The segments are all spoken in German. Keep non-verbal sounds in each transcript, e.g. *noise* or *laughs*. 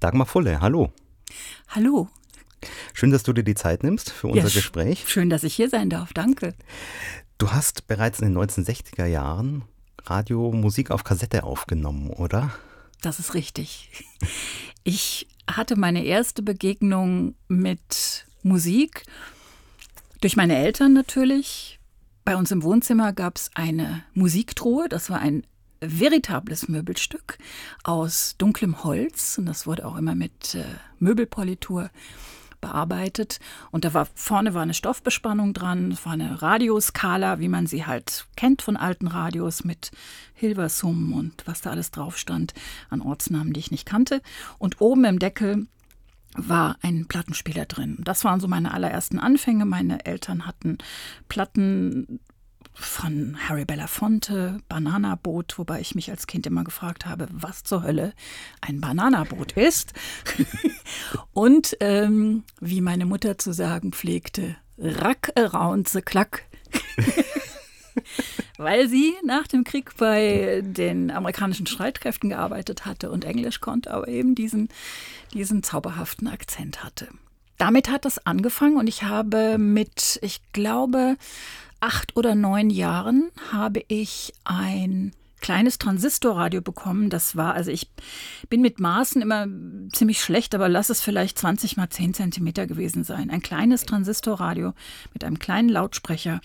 Dagmar Fulle, hallo. Hallo. Schön, dass du dir die Zeit nimmst für unser ja, Gespräch. Schön, dass ich hier sein darf. Danke. Du hast bereits in den 1960er Jahren Radiomusik auf Kassette aufgenommen, oder? Das ist richtig. *laughs* Ich hatte meine erste Begegnung mit Musik durch meine Eltern natürlich. Bei uns im Wohnzimmer gab es eine Musiktruhe. Das war ein veritables Möbelstück aus dunklem Holz und das wurde auch immer mit äh, Möbelpolitur bearbeitet. Und da war vorne war eine Stoffbespannung dran, es war eine Radioskala, wie man sie halt kennt von alten Radios mit Hilversum und was da alles drauf stand an Ortsnamen, die ich nicht kannte. Und oben im Deckel war ein Plattenspieler drin. Das waren so meine allerersten Anfänge. Meine Eltern hatten Platten von Harry Belafonte, Bananaboot, wobei ich mich als Kind immer gefragt habe, was zur Hölle ein Bananaboot ist. *laughs* Und ähm, wie meine Mutter zu sagen pflegte, Rack around the clock. *laughs* Weil sie nach dem Krieg bei den amerikanischen Streitkräften gearbeitet hatte und Englisch konnte, aber eben diesen, diesen zauberhaften Akzent hatte. Damit hat es angefangen und ich habe mit, ich glaube, acht oder neun Jahren habe ich ein kleines Transistorradio bekommen. Das war, also ich bin mit Maßen immer ziemlich schlecht, aber lass es vielleicht 20 mal 10 Zentimeter gewesen sein. Ein kleines Transistorradio mit einem kleinen Lautsprecher.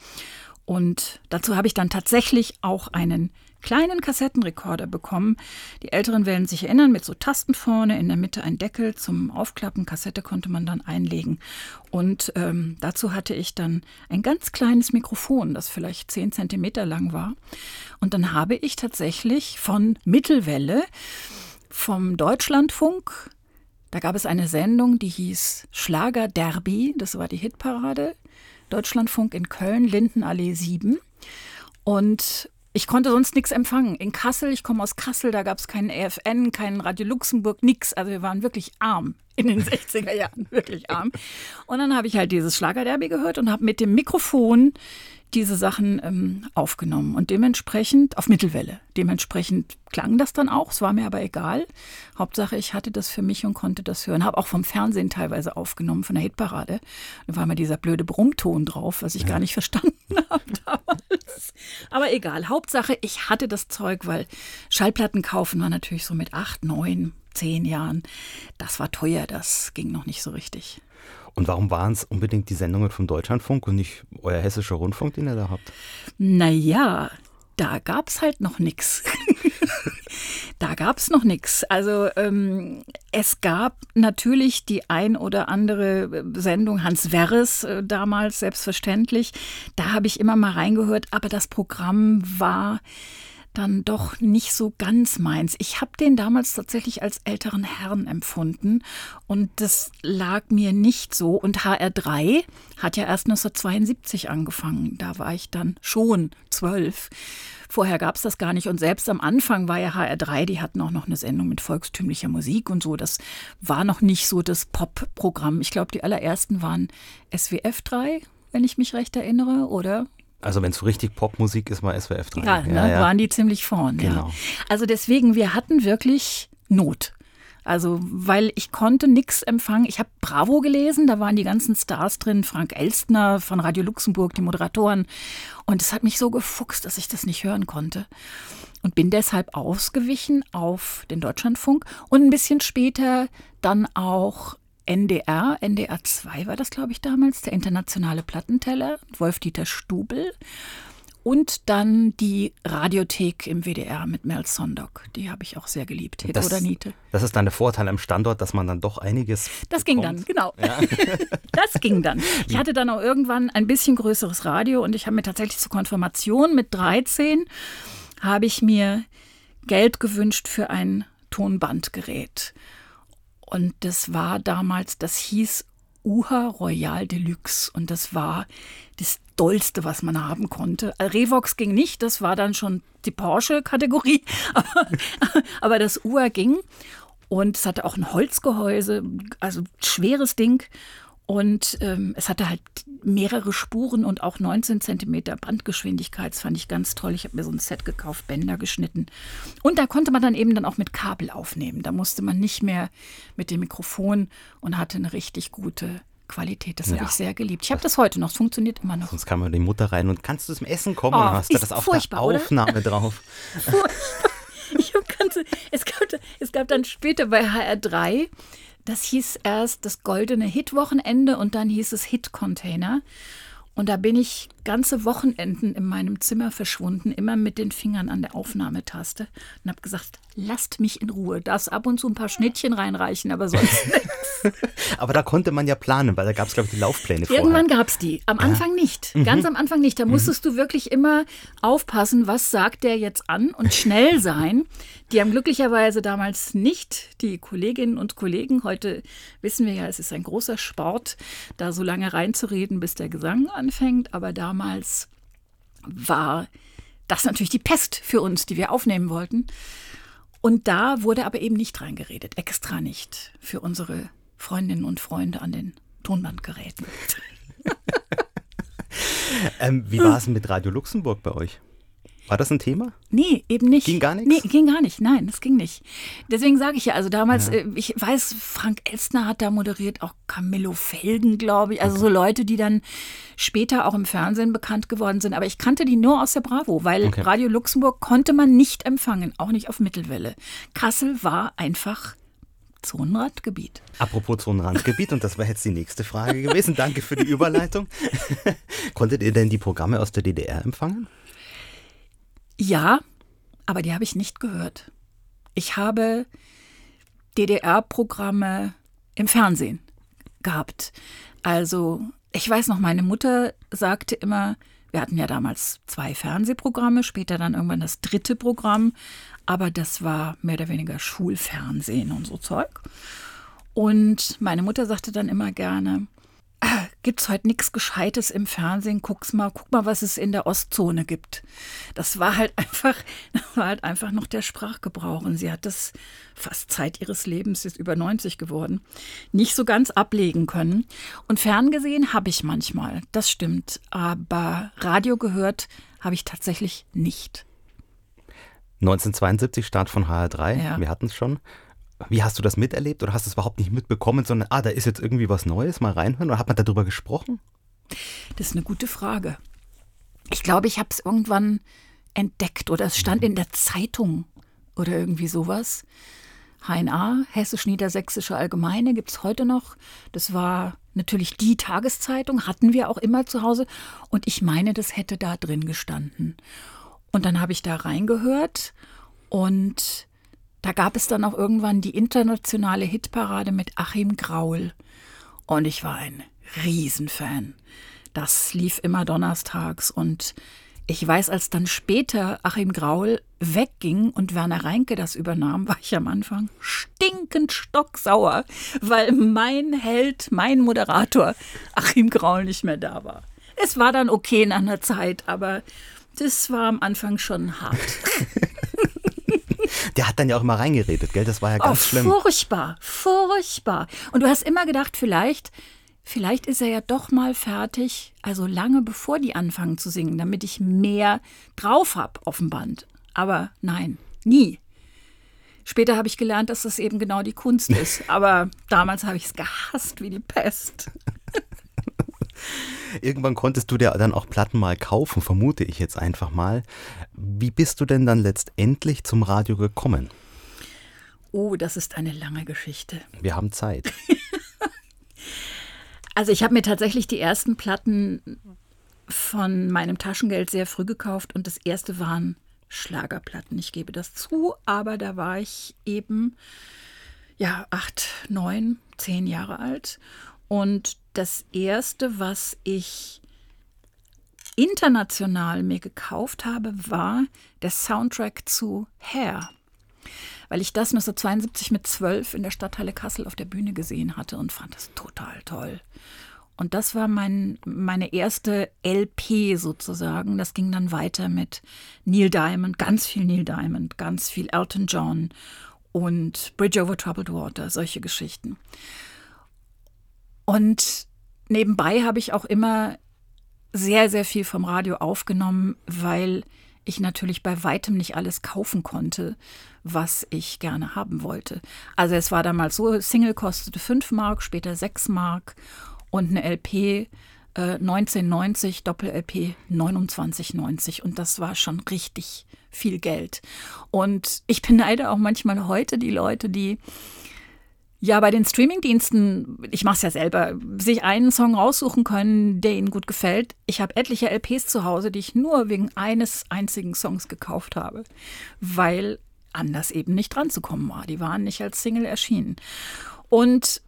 Und dazu habe ich dann tatsächlich auch einen kleinen Kassettenrekorder bekommen. Die Älteren werden sich erinnern, mit so Tasten vorne, in der Mitte ein Deckel zum Aufklappen. Kassette konnte man dann einlegen. Und ähm, dazu hatte ich dann ein ganz kleines Mikrofon, das vielleicht zehn Zentimeter lang war. Und dann habe ich tatsächlich von Mittelwelle, vom Deutschlandfunk, da gab es eine Sendung, die hieß Schlager Derby, das war die Hitparade. Deutschlandfunk in Köln, Lindenallee 7. Und ich konnte sonst nichts empfangen. In Kassel, ich komme aus Kassel, da gab es keinen EFN, keinen Radio Luxemburg, nichts. Also wir waren wirklich arm in den *laughs* 60er Jahren, wirklich arm. Und dann habe ich halt dieses Schlagerderby gehört und habe mit dem Mikrofon diese Sachen ähm, aufgenommen und dementsprechend auf Mittelwelle. Dementsprechend klang das dann auch, es war mir aber egal. Hauptsache, ich hatte das für mich und konnte das hören. Habe auch vom Fernsehen teilweise aufgenommen, von der Hitparade. Da war mal dieser blöde Brummton drauf, was ich ja. gar nicht verstanden *laughs* habe damals. Aber egal, Hauptsache, ich hatte das Zeug, weil Schallplatten kaufen war natürlich so mit acht, neun, zehn Jahren. Das war teuer, das ging noch nicht so richtig. Und warum waren es unbedingt die Sendungen vom Deutschlandfunk und nicht euer hessischer Rundfunk, den ihr da habt? Naja, da gab es halt noch nichts. *laughs* da gab es noch nichts. Also ähm, es gab natürlich die ein oder andere Sendung, Hans Werres äh, damals selbstverständlich. Da habe ich immer mal reingehört, aber das Programm war dann doch nicht so ganz meins. Ich habe den damals tatsächlich als älteren Herrn empfunden und das lag mir nicht so. Und HR3 hat ja erst 1972 angefangen. Da war ich dann schon zwölf. Vorher gab es das gar nicht. Und selbst am Anfang war ja HR3, die hatten auch noch eine Sendung mit volkstümlicher Musik und so. Das war noch nicht so das Pop-Programm. Ich glaube, die allerersten waren SWF 3, wenn ich mich recht erinnere, oder? Also wenn es so richtig Popmusik ist, war SWF 3. Ja, ne, ja, waren die ziemlich vorn. Genau. Ja. Also deswegen, wir hatten wirklich Not. Also, weil ich konnte nichts empfangen. Ich habe Bravo gelesen, da waren die ganzen Stars drin, Frank Elstner von Radio Luxemburg, die Moderatoren. Und es hat mich so gefuchst, dass ich das nicht hören konnte. Und bin deshalb ausgewichen auf den Deutschlandfunk und ein bisschen später dann auch NDR, NDR 2 war das, glaube ich, damals, der internationale Plattenteller, Wolf-Dieter Stubel. Und dann die Radiothek im WDR mit Mel Sondok. Die habe ich auch sehr geliebt. Hit das, oder Niete. Das ist dann der Vorteil am Standort, dass man dann doch einiges. Das bekommt. ging dann, genau. Ja. *laughs* das ging dann. *laughs* Ich hatte dann auch irgendwann ein bisschen größeres Radio und ich habe mir tatsächlich zur Konfirmation mit 13 habe ich mir Geld gewünscht für ein Tonbandgerät. Und das war damals, das hieß Uha Royal Deluxe. Und das war das Dollste, was man haben konnte. Revox ging nicht, das war dann schon die Porsche-Kategorie. Aber, *laughs* aber das Uha ging. Und es hatte auch ein Holzgehäuse, also schweres Ding. Und ähm, es hatte halt mehrere Spuren und auch 19 Zentimeter Bandgeschwindigkeit. Das fand ich ganz toll. Ich habe mir so ein Set gekauft, Bänder geschnitten. Und da konnte man dann eben dann auch mit Kabel aufnehmen. Da musste man nicht mehr mit dem Mikrofon und hatte eine richtig gute Qualität. Das ja. habe ich sehr geliebt. Ich habe das heute noch. Es funktioniert immer noch. Sonst kam mal die Mutter rein und kannst du zum Essen kommen? Oh, und hast du das auf der Aufnahme oder? drauf. *laughs* Furchtbar. Ich ganze, es, gab, es gab dann später bei HR3 das hieß erst das goldene Hit-Wochenende und dann hieß es Hit-Container. Und da bin ich ganze Wochenenden in meinem Zimmer verschwunden, immer mit den Fingern an der Aufnahmetaste und habe gesagt, lasst mich in Ruhe. Darf ab und zu ein paar Schnittchen reinreichen, aber sonst *laughs* nichts. aber da konnte man ja planen, weil da gab es, glaube ich, die Laufpläne vorher. Irgendwann gab es die. Am Anfang ja. nicht. Mhm. Ganz am Anfang nicht. Da musstest mhm. du wirklich immer aufpassen, was sagt der jetzt an und schnell sein. Die haben glücklicherweise damals nicht die Kolleginnen und Kollegen. Heute wissen wir ja, es ist ein großer Sport, da so lange reinzureden, bis der Gesang anfängt. Aber damals war das natürlich die Pest für uns, die wir aufnehmen wollten. Und da wurde aber eben nicht reingeredet, extra nicht für unsere Freundinnen und Freunde an den Tonbandgeräten. *laughs* ähm, wie war es mit Radio Luxemburg bei euch? War das ein Thema? Nee, eben nicht. Ging gar nichts? Nee, ging gar nicht. Nein, das ging nicht. Deswegen sage ich ja, also damals, ja. Äh, ich weiß, Frank Elstner hat da moderiert, auch Camillo Felgen, glaube ich. Also okay. so Leute, die dann später auch im Fernsehen bekannt geworden sind. Aber ich kannte die nur aus der Bravo, weil okay. Radio Luxemburg konnte man nicht empfangen, auch nicht auf Mittelwelle. Kassel war einfach Zonenrandgebiet. Apropos Zonenrandgebiet, und das wäre jetzt die nächste Frage gewesen. Danke für die Überleitung. *laughs* Konntet ihr denn die Programme aus der DDR empfangen? Ja, aber die habe ich nicht gehört. Ich habe DDR-Programme im Fernsehen gehabt. Also, ich weiß noch, meine Mutter sagte immer, wir hatten ja damals zwei Fernsehprogramme, später dann irgendwann das dritte Programm, aber das war mehr oder weniger Schulfernsehen und so Zeug. Und meine Mutter sagte dann immer gerne, gibt es heute nichts Gescheites im Fernsehen. Guck's mal, guck mal, was es in der Ostzone gibt. Das war halt *laughs* einfach, das war halt einfach noch der Sprachgebrauch. Und sie hat das fast Zeit ihres Lebens, ist über 90 geworden, nicht so ganz ablegen können. Und ferngesehen habe ich manchmal, das stimmt. Aber Radio gehört habe ich tatsächlich nicht. 1972 Start von HR3, ja. wir hatten es schon. Wie hast du das miterlebt oder hast du es überhaupt nicht mitbekommen, sondern, ah, da ist jetzt irgendwie was Neues, mal reinhören oder hat man darüber gesprochen? Das ist eine gute Frage. Ich glaube, ich habe es irgendwann entdeckt oder es stand in der Zeitung oder irgendwie sowas. HNA, Hessisch-Niedersächsische Allgemeine, gibt es heute noch. Das war natürlich die Tageszeitung, hatten wir auch immer zu Hause. Und ich meine, das hätte da drin gestanden. Und dann habe ich da reingehört und da gab es dann auch irgendwann die internationale Hitparade mit Achim Graul. Und ich war ein Riesenfan. Das lief immer donnerstags und ich weiß, als dann später Achim Graul wegging und Werner Reinke das übernahm, war ich am Anfang stinkend stocksauer, weil mein Held, mein Moderator Achim Graul nicht mehr da war. Es war dann okay nach einer Zeit, aber das war am Anfang schon hart. *laughs* *laughs* Der hat dann ja auch immer reingeredet, gell? Das war ja ganz oh, schlimm. Furchtbar, furchtbar. Und du hast immer gedacht, vielleicht, vielleicht ist er ja doch mal fertig, also lange bevor die anfangen zu singen, damit ich mehr drauf habe auf dem Band. Aber nein, nie. Später habe ich gelernt, dass das eben genau die Kunst *laughs* ist. Aber damals habe ich es gehasst wie die Pest. *laughs* Irgendwann konntest du dir dann auch Platten mal kaufen, vermute ich jetzt einfach mal. Wie bist du denn dann letztendlich zum Radio gekommen? Oh, das ist eine lange Geschichte. Wir haben Zeit. *laughs* also ich habe mir tatsächlich die ersten Platten von meinem Taschengeld sehr früh gekauft und das erste waren Schlagerplatten. Ich gebe das zu, aber da war ich eben ja acht, neun, zehn Jahre alt und das erste, was ich international mir gekauft habe, war der Soundtrack zu Hair. Weil ich das 1972 mit zwölf in der Stadthalle Kassel auf der Bühne gesehen hatte und fand das total toll. Und das war mein, meine erste LP sozusagen. Das ging dann weiter mit Neil Diamond, ganz viel Neil Diamond, ganz viel Elton John und Bridge over Troubled Water, solche Geschichten. Und nebenbei habe ich auch immer sehr, sehr viel vom Radio aufgenommen, weil ich natürlich bei weitem nicht alles kaufen konnte, was ich gerne haben wollte. Also es war damals so, Single kostete 5 Mark, später 6 Mark und eine LP äh, 1990, Doppel-LP 29,90 und das war schon richtig viel Geld. Und ich beneide auch manchmal heute die Leute, die ja, bei den Streamingdiensten, ich mache es ja selber, sich einen Song raussuchen können, der ihnen gut gefällt. Ich habe etliche LPs zu Hause, die ich nur wegen eines einzigen Songs gekauft habe, weil anders eben nicht dran zu kommen war. Die waren nicht als Single erschienen. Und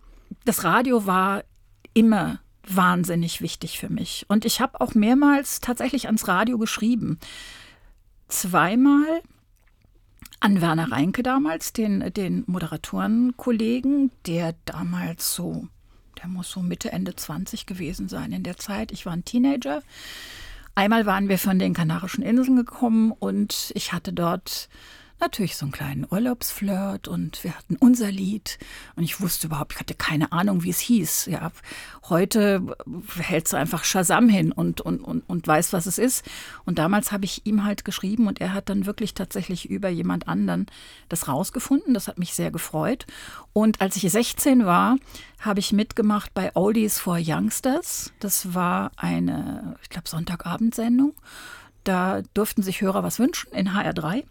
das Radio war immer wahnsinnig wichtig für mich. Und ich habe auch mehrmals tatsächlich ans Radio geschrieben. Zweimal an Werner Reinke damals, den, den Moderatorenkollegen, der damals so, der muss so Mitte, Ende 20 gewesen sein in der Zeit. Ich war ein Teenager. Einmal waren wir von den Kanarischen Inseln gekommen und ich hatte dort natürlich so einen kleinen Urlaubsflirt und wir hatten unser Lied und ich wusste überhaupt, ich hatte keine Ahnung, wie es hieß. Ja, heute hältst du einfach Shazam hin und, und, und, und weißt, was es ist. Und damals habe ich ihm halt geschrieben und er hat dann wirklich tatsächlich über jemand anderen das rausgefunden. Das hat mich sehr gefreut. Und als ich 16 war, habe ich mitgemacht bei Oldies for Youngsters. Das war eine, ich glaube, Sonntagabendsendung. Da durften sich Hörer was wünschen in HR3.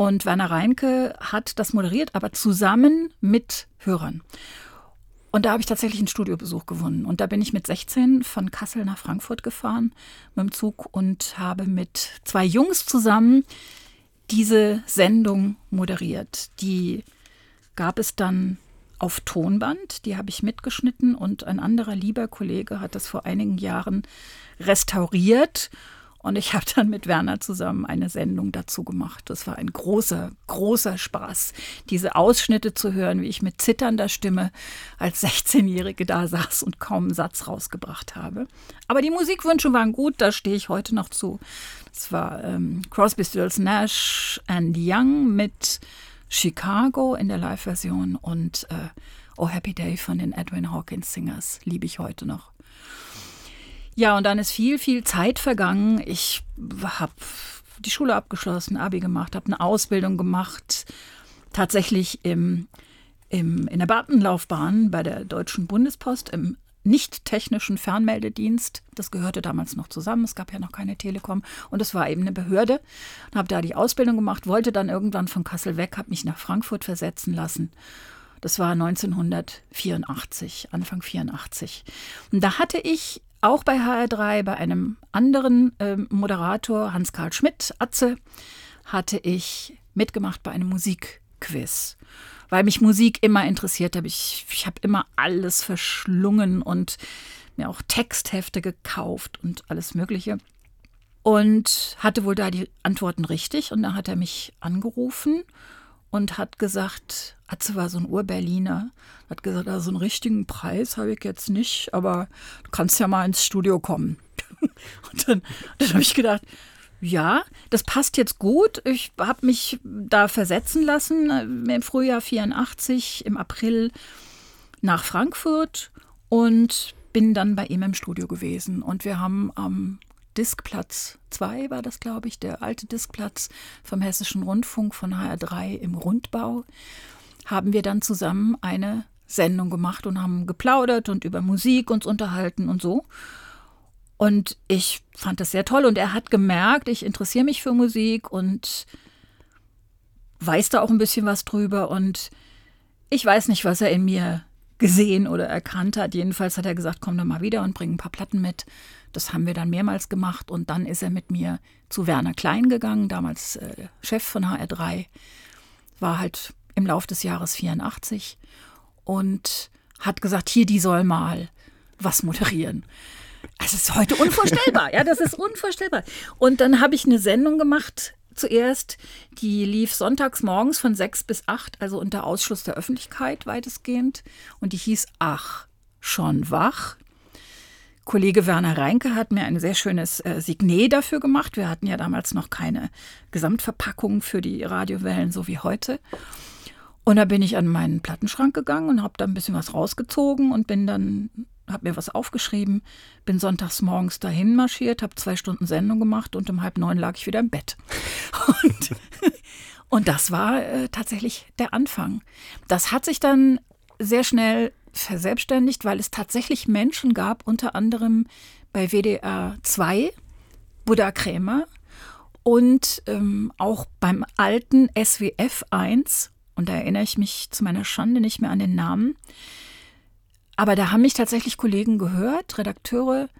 Und Werner Reinke hat das moderiert, aber zusammen mit Hörern. Und da habe ich tatsächlich einen Studiobesuch gewonnen. Und da bin ich mit 16 von Kassel nach Frankfurt gefahren mit dem Zug und habe mit zwei Jungs zusammen diese Sendung moderiert. Die gab es dann auf Tonband, die habe ich mitgeschnitten und ein anderer lieber Kollege hat das vor einigen Jahren restauriert und ich habe dann mit Werner zusammen eine Sendung dazu gemacht. Das war ein großer, großer Spaß, diese Ausschnitte zu hören, wie ich mit zitternder Stimme als 16-Jährige da saß und kaum einen Satz rausgebracht habe. Aber die Musikwünsche waren gut, da stehe ich heute noch zu. Das war ähm, Crosby, Stills, Nash and Young mit Chicago in der Live-Version und äh, Oh Happy Day von den Edwin Hawkins Singers liebe ich heute noch. Ja, und dann ist viel, viel Zeit vergangen. Ich habe die Schule abgeschlossen, Abi gemacht, habe eine Ausbildung gemacht, tatsächlich im, im, in der Beamtenlaufbahn bei der Deutschen Bundespost im nicht technischen Fernmeldedienst. Das gehörte damals noch zusammen. Es gab ja noch keine Telekom. Und es war eben eine Behörde. Habe da die Ausbildung gemacht, wollte dann irgendwann von Kassel weg, habe mich nach Frankfurt versetzen lassen. Das war 1984, Anfang 84. Und da hatte ich auch bei HR3, bei einem anderen äh, Moderator, Hans-Karl Schmidt, Atze, hatte ich mitgemacht bei einem Musikquiz. Weil mich Musik immer interessiert hat. Ich, ich habe immer alles verschlungen und mir auch Texthefte gekauft und alles Mögliche. Und hatte wohl da die Antworten richtig. Und dann hat er mich angerufen und hat gesagt, Atze war so ein Ur-Berliner, hat gesagt, also einen richtigen Preis habe ich jetzt nicht, aber du kannst ja mal ins Studio kommen. *laughs* und dann, dann habe ich gedacht, ja, das passt jetzt gut. Ich habe mich da versetzen lassen äh, im Frühjahr 84, im April nach Frankfurt und bin dann bei ihm im Studio gewesen. Und wir haben am Diskplatz 2 war das, glaube ich, der alte Diskplatz vom Hessischen Rundfunk von HR3 im Rundbau, haben wir dann zusammen eine Sendung gemacht und haben geplaudert und über Musik uns unterhalten und so. Und ich fand das sehr toll und er hat gemerkt, ich interessiere mich für Musik und weiß da auch ein bisschen was drüber und ich weiß nicht, was er in mir gesehen oder erkannt hat. Jedenfalls hat er gesagt, komm doch mal wieder und bring ein paar Platten mit. Das haben wir dann mehrmals gemacht und dann ist er mit mir zu Werner Klein gegangen, damals äh, Chef von HR3, war halt im Lauf des Jahres 84 und hat gesagt, hier, die soll mal was moderieren. Das ist heute unvorstellbar, ja, das ist unvorstellbar. Und dann habe ich eine Sendung gemacht, zuerst, die lief sonntags morgens von sechs bis acht, also unter Ausschluss der Öffentlichkeit weitestgehend. Und die hieß Ach, schon wach. Kollege Werner Reinke hat mir ein sehr schönes äh, Signet dafür gemacht. Wir hatten ja damals noch keine Gesamtverpackung für die Radiowellen, so wie heute. Und da bin ich an meinen Plattenschrank gegangen und habe da ein bisschen was rausgezogen und bin dann habe mir was aufgeschrieben, bin sonntags morgens dahin marschiert, habe zwei Stunden Sendung gemacht und um halb neun lag ich wieder im Bett. *laughs* Und, und das war äh, tatsächlich der Anfang. Das hat sich dann sehr schnell verselbstständigt, weil es tatsächlich Menschen gab, unter anderem bei WDR 2, Buddha Krämer und ähm, auch beim alten SWF 1, und da erinnere ich mich zu meiner Schande nicht mehr an den Namen, aber da haben mich tatsächlich Kollegen gehört, Redakteure,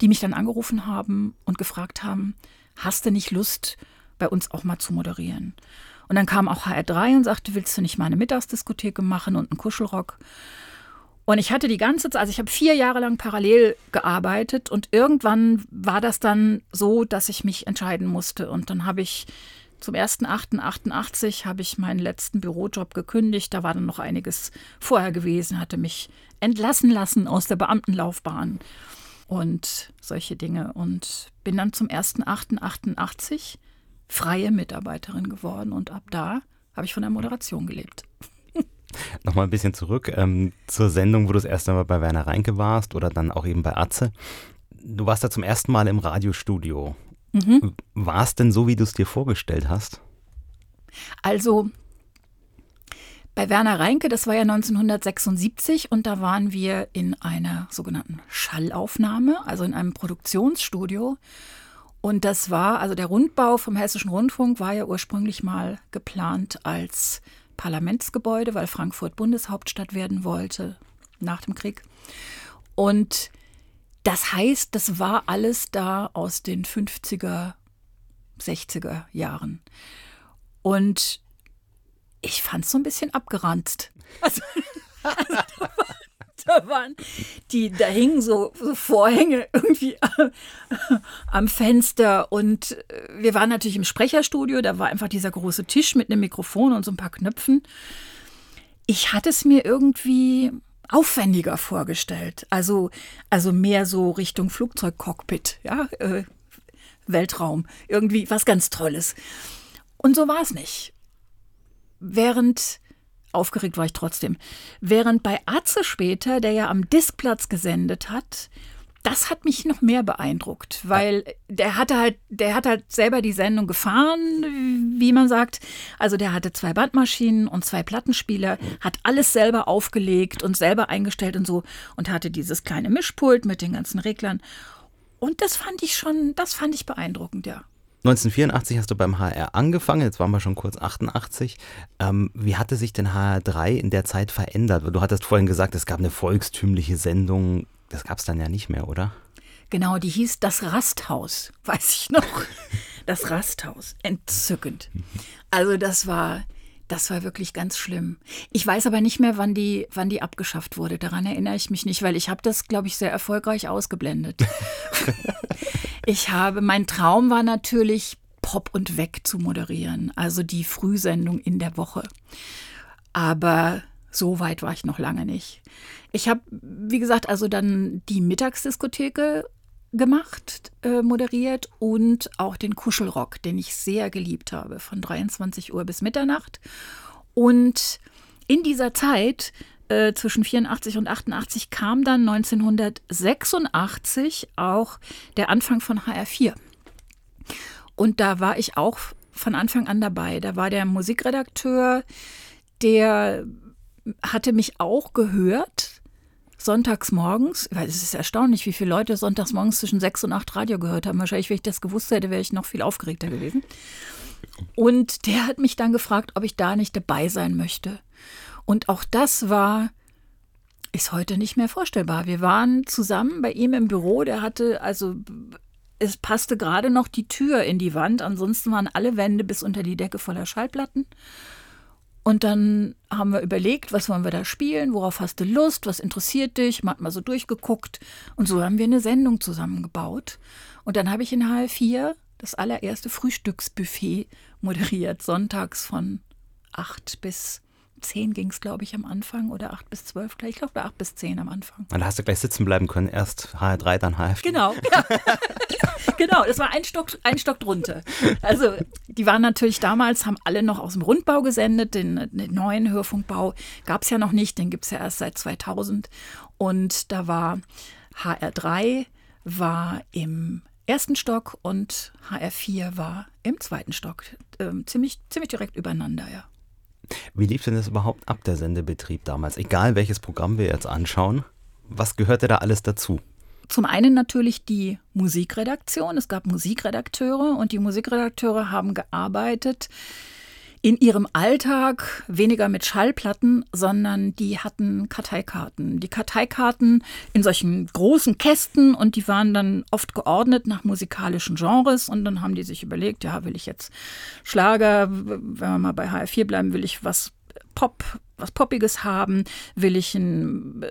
die mich dann angerufen haben und gefragt haben, hast du nicht Lust, bei uns auch mal zu moderieren? Und dann kam auch HR3 und sagte, willst du nicht mal eine Mittagsdiskotheke machen und einen Kuschelrock? Und ich hatte die ganze Zeit, also ich habe vier Jahre lang parallel gearbeitet und irgendwann war das dann so, dass ich mich entscheiden musste. Und dann habe ich zum 1.8.88 habe ich meinen letzten Bürojob gekündigt. Da war dann noch einiges vorher gewesen, hatte mich entlassen lassen aus der Beamtenlaufbahn und solche Dinge. Und bin dann zum 1.8.88 freie Mitarbeiterin geworden. Und ab da habe ich von der Moderation gelebt. *laughs* Nochmal ein bisschen zurück ähm, zur Sendung, wo du das erste Mal bei Werner Reinke warst oder dann auch eben bei Atze. Du warst da zum ersten Mal im Radiostudio. Mhm. War es denn so, wie du es dir vorgestellt hast? Also bei Werner Reinke, das war ja 1976 und da waren wir in einer sogenannten Schallaufnahme, also in einem Produktionsstudio. Und das war, also der Rundbau vom Hessischen Rundfunk war ja ursprünglich mal geplant als Parlamentsgebäude, weil Frankfurt Bundeshauptstadt werden wollte nach dem Krieg. Und das heißt, das war alles da aus den 50er, 60er Jahren. Und ich fand es so ein bisschen abgeranzt. Also, *laughs* da waren die, da hingen so, so Vorhänge irgendwie am Fenster und äh, wir waren natürlich im Sprecherstudio, da war einfach dieser große Tisch mit einem Mikrofon und so ein paar Knöpfen. Ich hatte es mir irgendwie aufwendiger vorgestellt, also, also mehr so Richtung Flugzeugcockpit, ja, äh, Weltraum, irgendwie was ganz Tolles. Und so war es nicht. Während Aufgeregt war ich trotzdem. Während bei Atze später, der ja am Diskplatz gesendet hat, das hat mich noch mehr beeindruckt, weil der hatte halt, der hat halt selber die Sendung gefahren, wie man sagt. Also der hatte zwei Bandmaschinen und zwei Plattenspieler, hat alles selber aufgelegt und selber eingestellt und so und hatte dieses kleine Mischpult mit den ganzen Reglern. Und das fand ich schon, das fand ich beeindruckend, ja. 1984 hast du beim HR angefangen, jetzt waren wir schon kurz 88. Ähm, wie hatte sich denn HR3 in der Zeit verändert? Du hattest vorhin gesagt, es gab eine volkstümliche Sendung. Das gab es dann ja nicht mehr, oder? Genau, die hieß Das Rasthaus, weiß ich noch. Das Rasthaus, entzückend. Also das war, das war wirklich ganz schlimm. Ich weiß aber nicht mehr, wann die, wann die abgeschafft wurde. Daran erinnere ich mich nicht, weil ich habe das, glaube ich, sehr erfolgreich ausgeblendet. *laughs* ich habe, mein Traum war natürlich, Pop und Weg zu moderieren, also die Frühsendung in der Woche. Aber so weit war ich noch lange nicht. Ich habe, wie gesagt, also dann die Mittagsdiskotheke gemacht, äh, moderiert und auch den Kuschelrock, den ich sehr geliebt habe, von 23 Uhr bis Mitternacht. Und in dieser Zeit äh, zwischen 84 und 88 kam dann 1986 auch der Anfang von HR4. Und da war ich auch von Anfang an dabei. Da war der Musikredakteur, der hatte mich auch gehört sonntags morgens, weil es ist erstaunlich, wie viele Leute sonntags morgens zwischen sechs und acht Radio gehört haben. Wahrscheinlich, wenn ich das gewusst hätte, wäre ich noch viel aufgeregter gewesen. Und der hat mich dann gefragt, ob ich da nicht dabei sein möchte. Und auch das war, ist heute nicht mehr vorstellbar. Wir waren zusammen bei ihm im Büro. Der hatte, also, es passte gerade noch die Tür in die Wand. Ansonsten waren alle Wände bis unter die Decke voller Schallplatten. Und dann haben wir überlegt, was wollen wir da spielen, worauf hast du Lust, was interessiert dich, man hat mal so durchgeguckt. Und so haben wir eine Sendung zusammengebaut. Und dann habe ich in HR4 das allererste Frühstücksbuffet moderiert, sonntags von 8 bis 10 ging es, glaube ich, am Anfang oder 8 bis 12. Ich glaube, 8 bis 10 am Anfang. Und da hast du gleich sitzen bleiben können. Erst HR3, dann HF. Genau. Ja. *laughs* genau, das war ein Stock, ein Stock drunter. Also, die waren natürlich damals, haben alle noch aus dem Rundbau gesendet. Den, den neuen Hörfunkbau gab es ja noch nicht. Den gibt es ja erst seit 2000. Und da war HR3 war im ersten Stock und HR4 war im zweiten Stock. Ähm, ziemlich, ziemlich direkt übereinander, ja. Wie lief denn das überhaupt ab, der Sendebetrieb damals? Egal welches Programm wir jetzt anschauen, was gehörte da alles dazu? Zum einen natürlich die Musikredaktion. Es gab Musikredakteure und die Musikredakteure haben gearbeitet in ihrem Alltag weniger mit Schallplatten, sondern die hatten Karteikarten. Die Karteikarten in solchen großen Kästen und die waren dann oft geordnet nach musikalischen Genres und dann haben die sich überlegt, ja, will ich jetzt Schlager, wenn wir mal bei HR4 bleiben, will ich was Pop, was Poppiges haben? Will ich ein,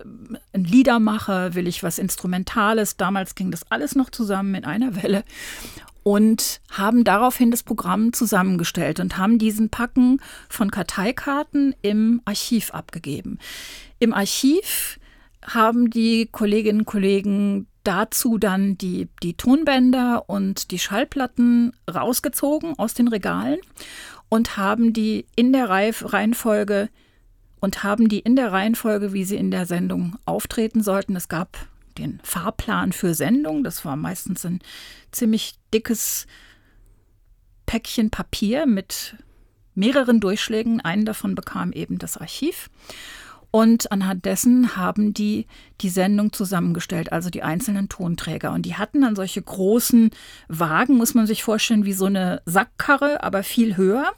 ein Liedermacher? Will ich was Instrumentales? Damals ging das alles noch zusammen in einer *laughs* Welle und haben daraufhin das Programm zusammengestellt und haben diesen Packen von Karteikarten im Archiv abgegeben. Im Archiv haben die Kolleginnen und Kollegen dazu dann die, die Tonbänder und die Schallplatten rausgezogen aus den Regalen und haben die in der Reihenfolge und haben die in der Reihenfolge, wie sie in der Sendung auftreten sollten. Es gab den Fahrplan für Sendung. Das war meistens ein ziemlich dickes Päckchen Papier mit mehreren Durchschlägen. Einen davon bekam eben das Archiv. Und anhand dessen haben die die Sendung zusammengestellt, also die einzelnen Tonträger. Und die hatten dann solche großen Wagen, muss man sich vorstellen, wie so eine Sackkarre, aber viel höher.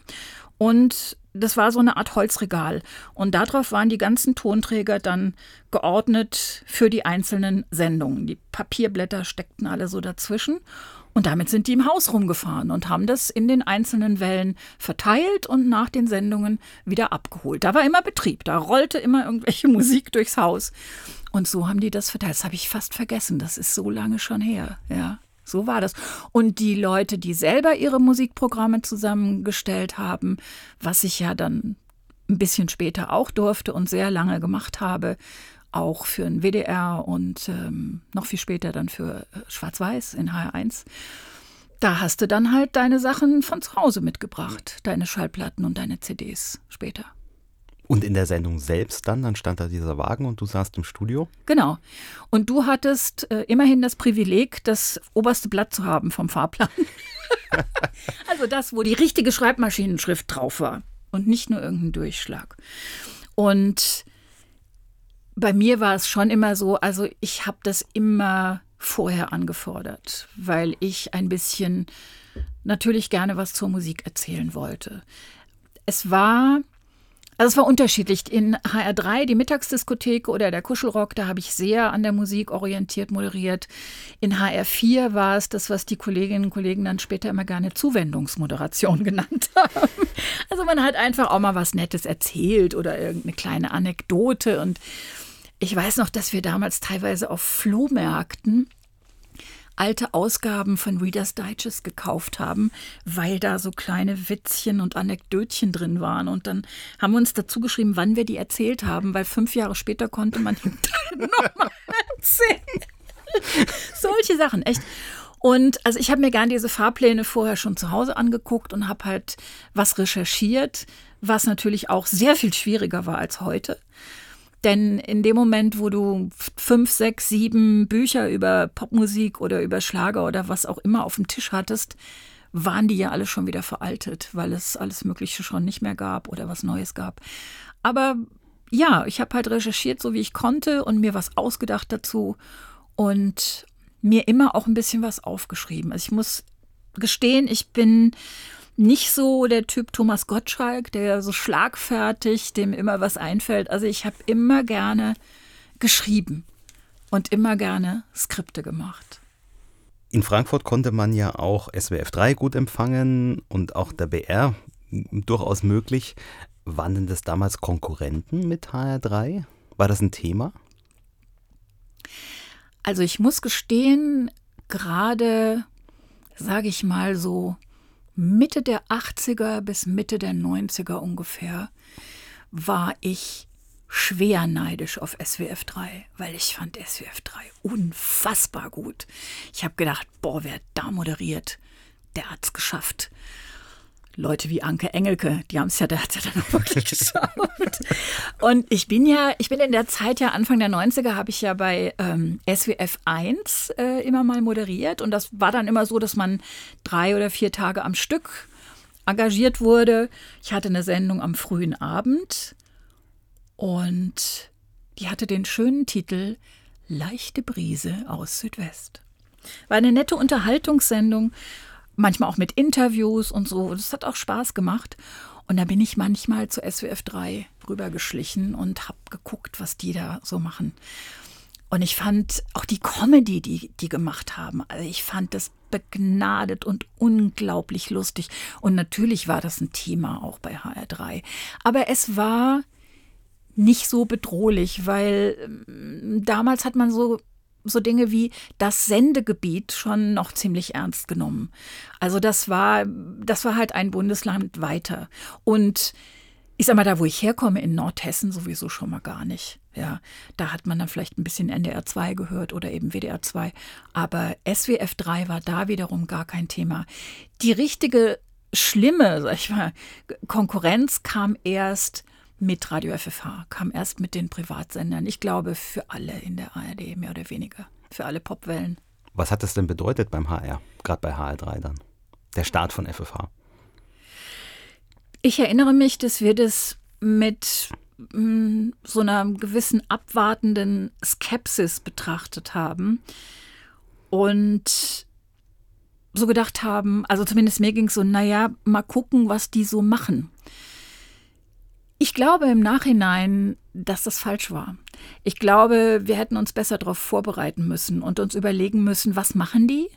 Und das war so eine Art Holzregal. Und darauf waren die ganzen Tonträger dann geordnet für die einzelnen Sendungen. Die Papierblätter steckten alle so dazwischen. Und damit sind die im Haus rumgefahren und haben das in den einzelnen Wellen verteilt und nach den Sendungen wieder abgeholt. Da war immer Betrieb, da rollte immer irgendwelche *laughs* Musik durchs Haus. Und so haben die das verteilt. Das habe ich fast vergessen. Das ist so lange schon her, ja. So war das. Und die Leute, die selber ihre Musikprogramme zusammengestellt haben, was ich ja dann ein bisschen später auch durfte und sehr lange gemacht habe, auch für den WDR und ähm, noch viel später dann für äh, Schwarz-Weiß in HR1. Da hast du dann halt deine Sachen von zu Hause mitgebracht, deine Schallplatten und deine CDs später. Und in der Sendung selbst dann, dann stand da dieser Wagen und du saßt im Studio? Genau. Und du hattest äh, immerhin das Privileg, das oberste Blatt zu haben vom Fahrplan. *laughs* also das, wo die richtige Schreibmaschinenschrift drauf war und nicht nur irgendein Durchschlag. Und bei mir war es schon immer so, also ich habe das immer vorher angefordert, weil ich ein bisschen natürlich gerne was zur Musik erzählen wollte. Es war also es war unterschiedlich. In HR3, die Mittagsdiskothek oder der Kuschelrock, da habe ich sehr an der Musik orientiert moderiert. In HR4 war es das, was die Kolleginnen und Kollegen dann später immer gerne Zuwendungsmoderation *laughs* genannt haben. Also man hat einfach auch mal was Nettes erzählt oder irgendeine kleine Anekdote. Und ich weiß noch, dass wir damals teilweise auf Flohmärkten alte Ausgaben von Reader's Digest gekauft haben, weil da so kleine Witzchen und Anekdötchen drin waren. Und dann haben wir uns dazu geschrieben, wann wir die erzählt haben, weil fünf Jahre später konnte man die *laughs* nochmal erzählen. Solche Sachen, echt. Und also ich habe mir gern diese Fahrpläne vorher schon zu Hause angeguckt und habe halt was recherchiert, was natürlich auch sehr viel schwieriger war als heute. Denn in dem Moment, wo du fünf, sechs, sieben Bücher über Popmusik oder über Schlager oder was auch immer auf dem Tisch hattest, waren die ja alle schon wieder veraltet, weil es alles Mögliche schon nicht mehr gab oder was Neues gab. Aber ja, ich habe halt recherchiert, so wie ich konnte und mir was ausgedacht dazu und mir immer auch ein bisschen was aufgeschrieben. Also ich muss gestehen, ich bin nicht so der Typ Thomas Gottschalk, der so schlagfertig, dem immer was einfällt. Also ich habe immer gerne geschrieben und immer gerne Skripte gemacht. In Frankfurt konnte man ja auch SWF 3 gut empfangen und auch der BR durchaus möglich. Waren denn das damals Konkurrenten mit HR3? War das ein Thema? Also ich muss gestehen, gerade, sage ich mal so, Mitte der 80er bis Mitte der 90er ungefähr war ich schwer neidisch auf SWF 3, weil ich fand SWF 3 unfassbar gut. Ich habe gedacht, boah, wer da moderiert, der hat's geschafft. Leute wie Anke Engelke, die haben es ja, der hat ja dann auch wirklich *laughs* geschafft. Und ich bin ja, ich bin in der Zeit ja Anfang der 90er habe ich ja bei ähm, SWF 1 äh, immer mal moderiert und das war dann immer so, dass man drei oder vier Tage am Stück engagiert wurde. Ich hatte eine Sendung am frühen Abend und die hatte den schönen Titel Leichte Brise aus Südwest. War eine nette Unterhaltungssendung manchmal auch mit Interviews und so. Das hat auch Spaß gemacht. Und da bin ich manchmal zu SWF 3 rübergeschlichen und habe geguckt, was die da so machen. Und ich fand auch die Comedy, die die gemacht haben, also ich fand das begnadet und unglaublich lustig. Und natürlich war das ein Thema auch bei HR3. Aber es war nicht so bedrohlich, weil ähm, damals hat man so so Dinge wie das Sendegebiet schon noch ziemlich ernst genommen. Also das war, das war halt ein Bundesland weiter. Und ich sag mal, da wo ich herkomme, in Nordhessen sowieso schon mal gar nicht. Ja, da hat man dann vielleicht ein bisschen NDR 2 gehört oder eben WDR 2. Aber SWF 3 war da wiederum gar kein Thema. Die richtige schlimme, sag ich mal, Konkurrenz kam erst mit Radio FFH, kam erst mit den Privatsendern. Ich glaube, für alle in der ARD, mehr oder weniger. Für alle Popwellen. Was hat das denn bedeutet beim HR, gerade bei HR3 dann? Der Start von FFH? Ich erinnere mich, dass wir das mit mh, mm, so einer gewissen abwartenden Skepsis betrachtet haben und so gedacht haben, also zumindest mir ging es so, naja, mal gucken, was die so machen. Ich glaube im Nachhinein, dass das falsch war. Ich glaube, wir hätten uns besser darauf vorbereiten müssen und uns überlegen müssen, was machen die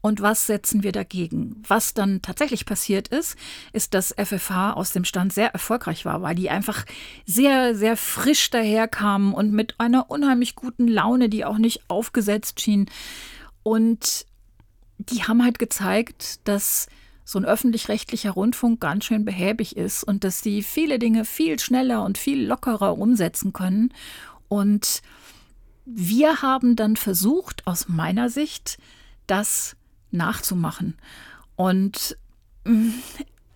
und was setzen wir dagegen. Was dann tatsächlich passiert ist, ist, dass FFH aus dem Stand sehr erfolgreich war, weil die einfach sehr, sehr frisch daherkamen und mit einer unheimlich guten Laune, die auch nicht aufgesetzt schien. Und die haben halt gezeigt, dass so ein öffentlich-rechtlicher Rundfunk ganz schön behäbig ist und dass sie viele Dinge viel schneller und viel lockerer umsetzen können. Und wir haben dann versucht, aus meiner Sicht, das nachzumachen. Und mm,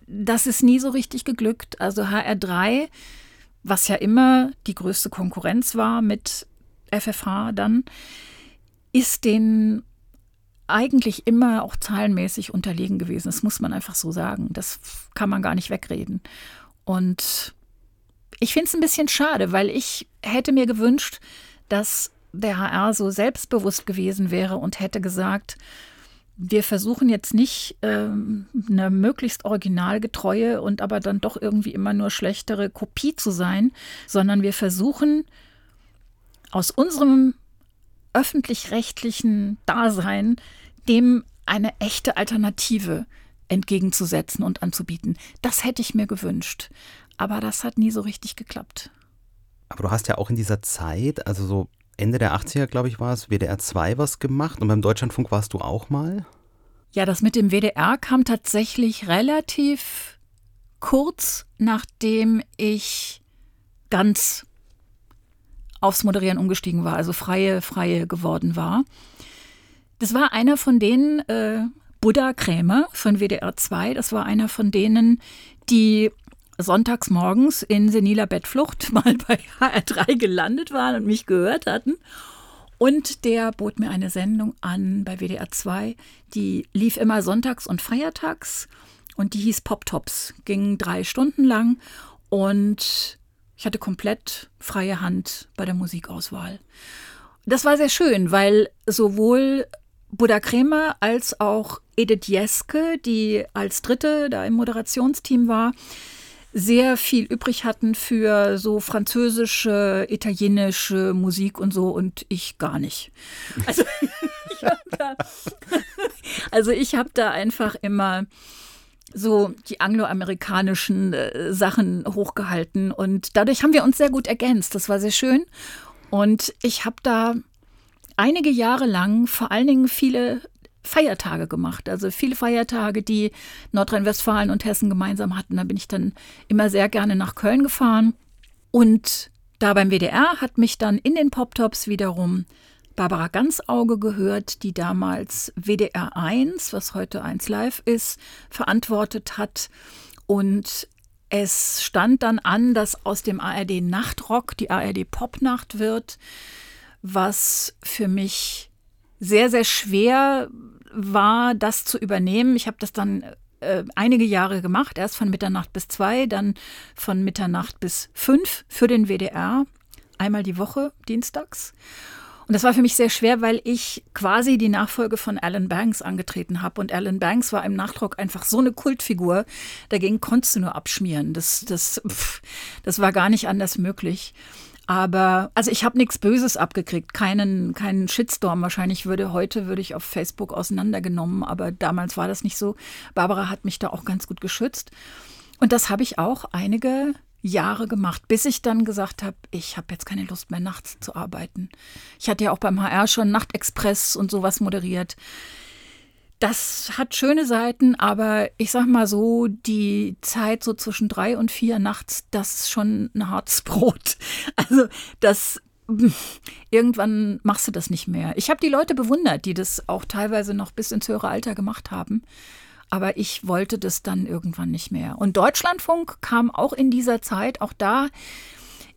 das ist nie so richtig geglückt. Also HR3, was ja immer die größte Konkurrenz war mit FFH dann, ist den eigentlich immer auch zahlenmäßig unterlegen gewesen. Das muss man einfach so sagen. Das kann man gar nicht wegreden. Und ich finde es ein bisschen schade, weil ich hätte mir gewünscht, dass der HR so selbstbewusst gewesen wäre und hätte gesagt, wir versuchen jetzt nicht ähm, eine möglichst originalgetreue und aber dann doch irgendwie immer nur schlechtere Kopie zu sein, sondern wir versuchen aus unserem öffentlich-rechtlichen Dasein dem eine echte Alternative entgegenzusetzen und anzubieten. Das hätte ich mir gewünscht. Aber das hat nie so richtig geklappt. Aber du hast ja auch in dieser Zeit, also so Ende der 80er, glaube ich, war es, WDR 2 was gemacht und beim Deutschlandfunk warst du auch mal? Ja, das mit dem WDR kam tatsächlich relativ kurz, nachdem ich ganz aufs Moderieren umgestiegen war, also freie, freie geworden war. Das war einer von denen, äh, Buddha Krämer von WDR 2, das war einer von denen, die sonntags morgens in seniler Bettflucht *laughs* mal bei HR3 gelandet waren und mich gehört hatten. Und der bot mir eine Sendung an bei WDR 2, die lief immer sonntags und feiertags und die hieß Pop Tops, ging drei Stunden lang und ich hatte komplett freie Hand bei der Musikauswahl. Das war sehr schön, weil sowohl Buddha Kremer als auch Edith Jeske, die als Dritte da im Moderationsteam war, sehr viel übrig hatten für so französische, italienische Musik und so und ich gar nicht. Also *laughs* ich habe da, *laughs* also hab da einfach immer so die angloamerikanischen äh, Sachen hochgehalten und dadurch haben wir uns sehr gut ergänzt. Das war sehr schön und ich habe da einige Jahre lang vor allen Dingen viele Feiertage gemacht. Also viele Feiertage, die Nordrhein-Westfalen und Hessen gemeinsam hatten. Da bin ich dann immer sehr gerne nach Köln gefahren Und da beim WDR hat mich dann in den Poptops wiederum Barbara Ganzauge gehört, die damals WDR 1, was heute 1 Live ist, verantwortet hat. Und es stand dann an, dass aus dem ARD Nachtrock die ARD Popnacht wird, was für mich sehr, sehr schwer war, das zu übernehmen. Ich habe das dann äh, einige Jahre gemacht, erst von Mitternacht bis zwei, dann von Mitternacht bis fünf für den WDR, einmal die Woche, dienstags. Und das war für mich sehr schwer, weil ich quasi die Nachfolge von Alan Banks angetreten habe. Und Alan Banks war im Nachdruck einfach so eine Kultfigur. Dagegen konntest du nur abschmieren. Das, das, pff, das war gar nicht anders möglich. Aber also ich habe nichts Böses abgekriegt, keinen, keinen Shitstorm. Wahrscheinlich würde heute würde ich auf Facebook auseinandergenommen, aber damals war das nicht so. Barbara hat mich da auch ganz gut geschützt. Und das habe ich auch einige Jahre gemacht, bis ich dann gesagt habe, ich habe jetzt keine Lust mehr nachts zu arbeiten. Ich hatte ja auch beim HR schon Nachtexpress und sowas moderiert. Das hat schöne Seiten, aber ich sag mal so, die Zeit so zwischen drei und vier nachts, das ist schon ein hartes *laughs* Brot. Also das irgendwann machst du das nicht mehr. Ich habe die Leute bewundert, die das auch teilweise noch bis ins höhere Alter gemacht haben aber ich wollte das dann irgendwann nicht mehr. Und Deutschlandfunk kam auch in dieser Zeit, auch da,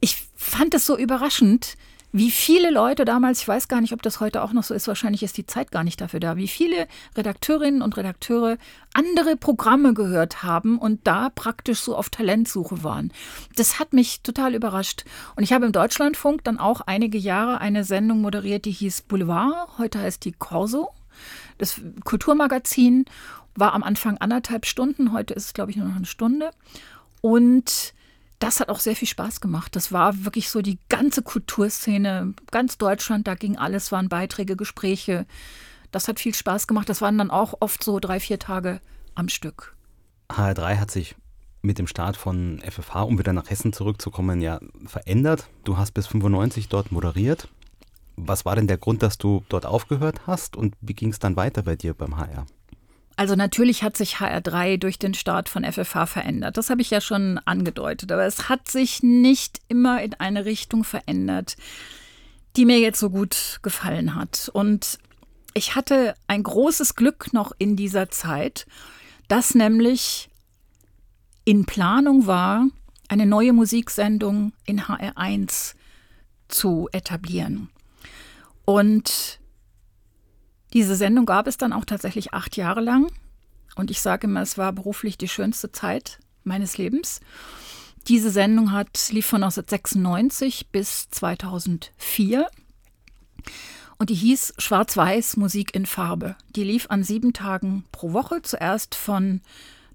ich fand es so überraschend, wie viele Leute damals, ich weiß gar nicht, ob das heute auch noch so ist, wahrscheinlich ist die Zeit gar nicht dafür da, wie viele Redakteurinnen und Redakteure andere Programme gehört haben und da praktisch so auf Talentsuche waren. Das hat mich total überrascht. Und ich habe im Deutschlandfunk dann auch einige Jahre eine Sendung moderiert, die hieß Boulevard, heute heißt die Corso, das Kulturmagazin war am Anfang anderthalb Stunden, heute ist es, glaube ich, nur noch eine Stunde. Und das hat auch sehr viel Spaß gemacht. Das war wirklich so die ganze Kulturszene, ganz Deutschland, da ging alles, waren Beiträge, Gespräche. Das hat viel Spaß gemacht. Das waren dann auch oft so drei, vier Tage am Stück. HR3 hat sich mit dem Start von FFH, um wieder nach Hessen zurückzukommen, ja verändert. Du hast bis 95 dort moderiert. Was war denn der Grund, dass du dort aufgehört hast und wie ging es dann weiter bei dir beim HR? Also natürlich hat sich HR3 durch den Start von FFH verändert. Das habe ich ja schon angedeutet. Aber es hat sich nicht immer in eine Richtung verändert, die mir jetzt so gut gefallen hat. Und ich hatte ein großes Glück noch in dieser Zeit, dass nämlich in Planung war, eine neue Musiksendung in HR1 zu etablieren. Und diese Sendung gab es dann auch tatsächlich acht Jahre lang. Und ich sage immer, es war beruflich die schönste Zeit meines Lebens. Diese Sendung hat, lief von 1996 bis 2004. Und die hieß Schwarz-Weiß Musik in Farbe. Die lief an sieben Tagen pro Woche, zuerst von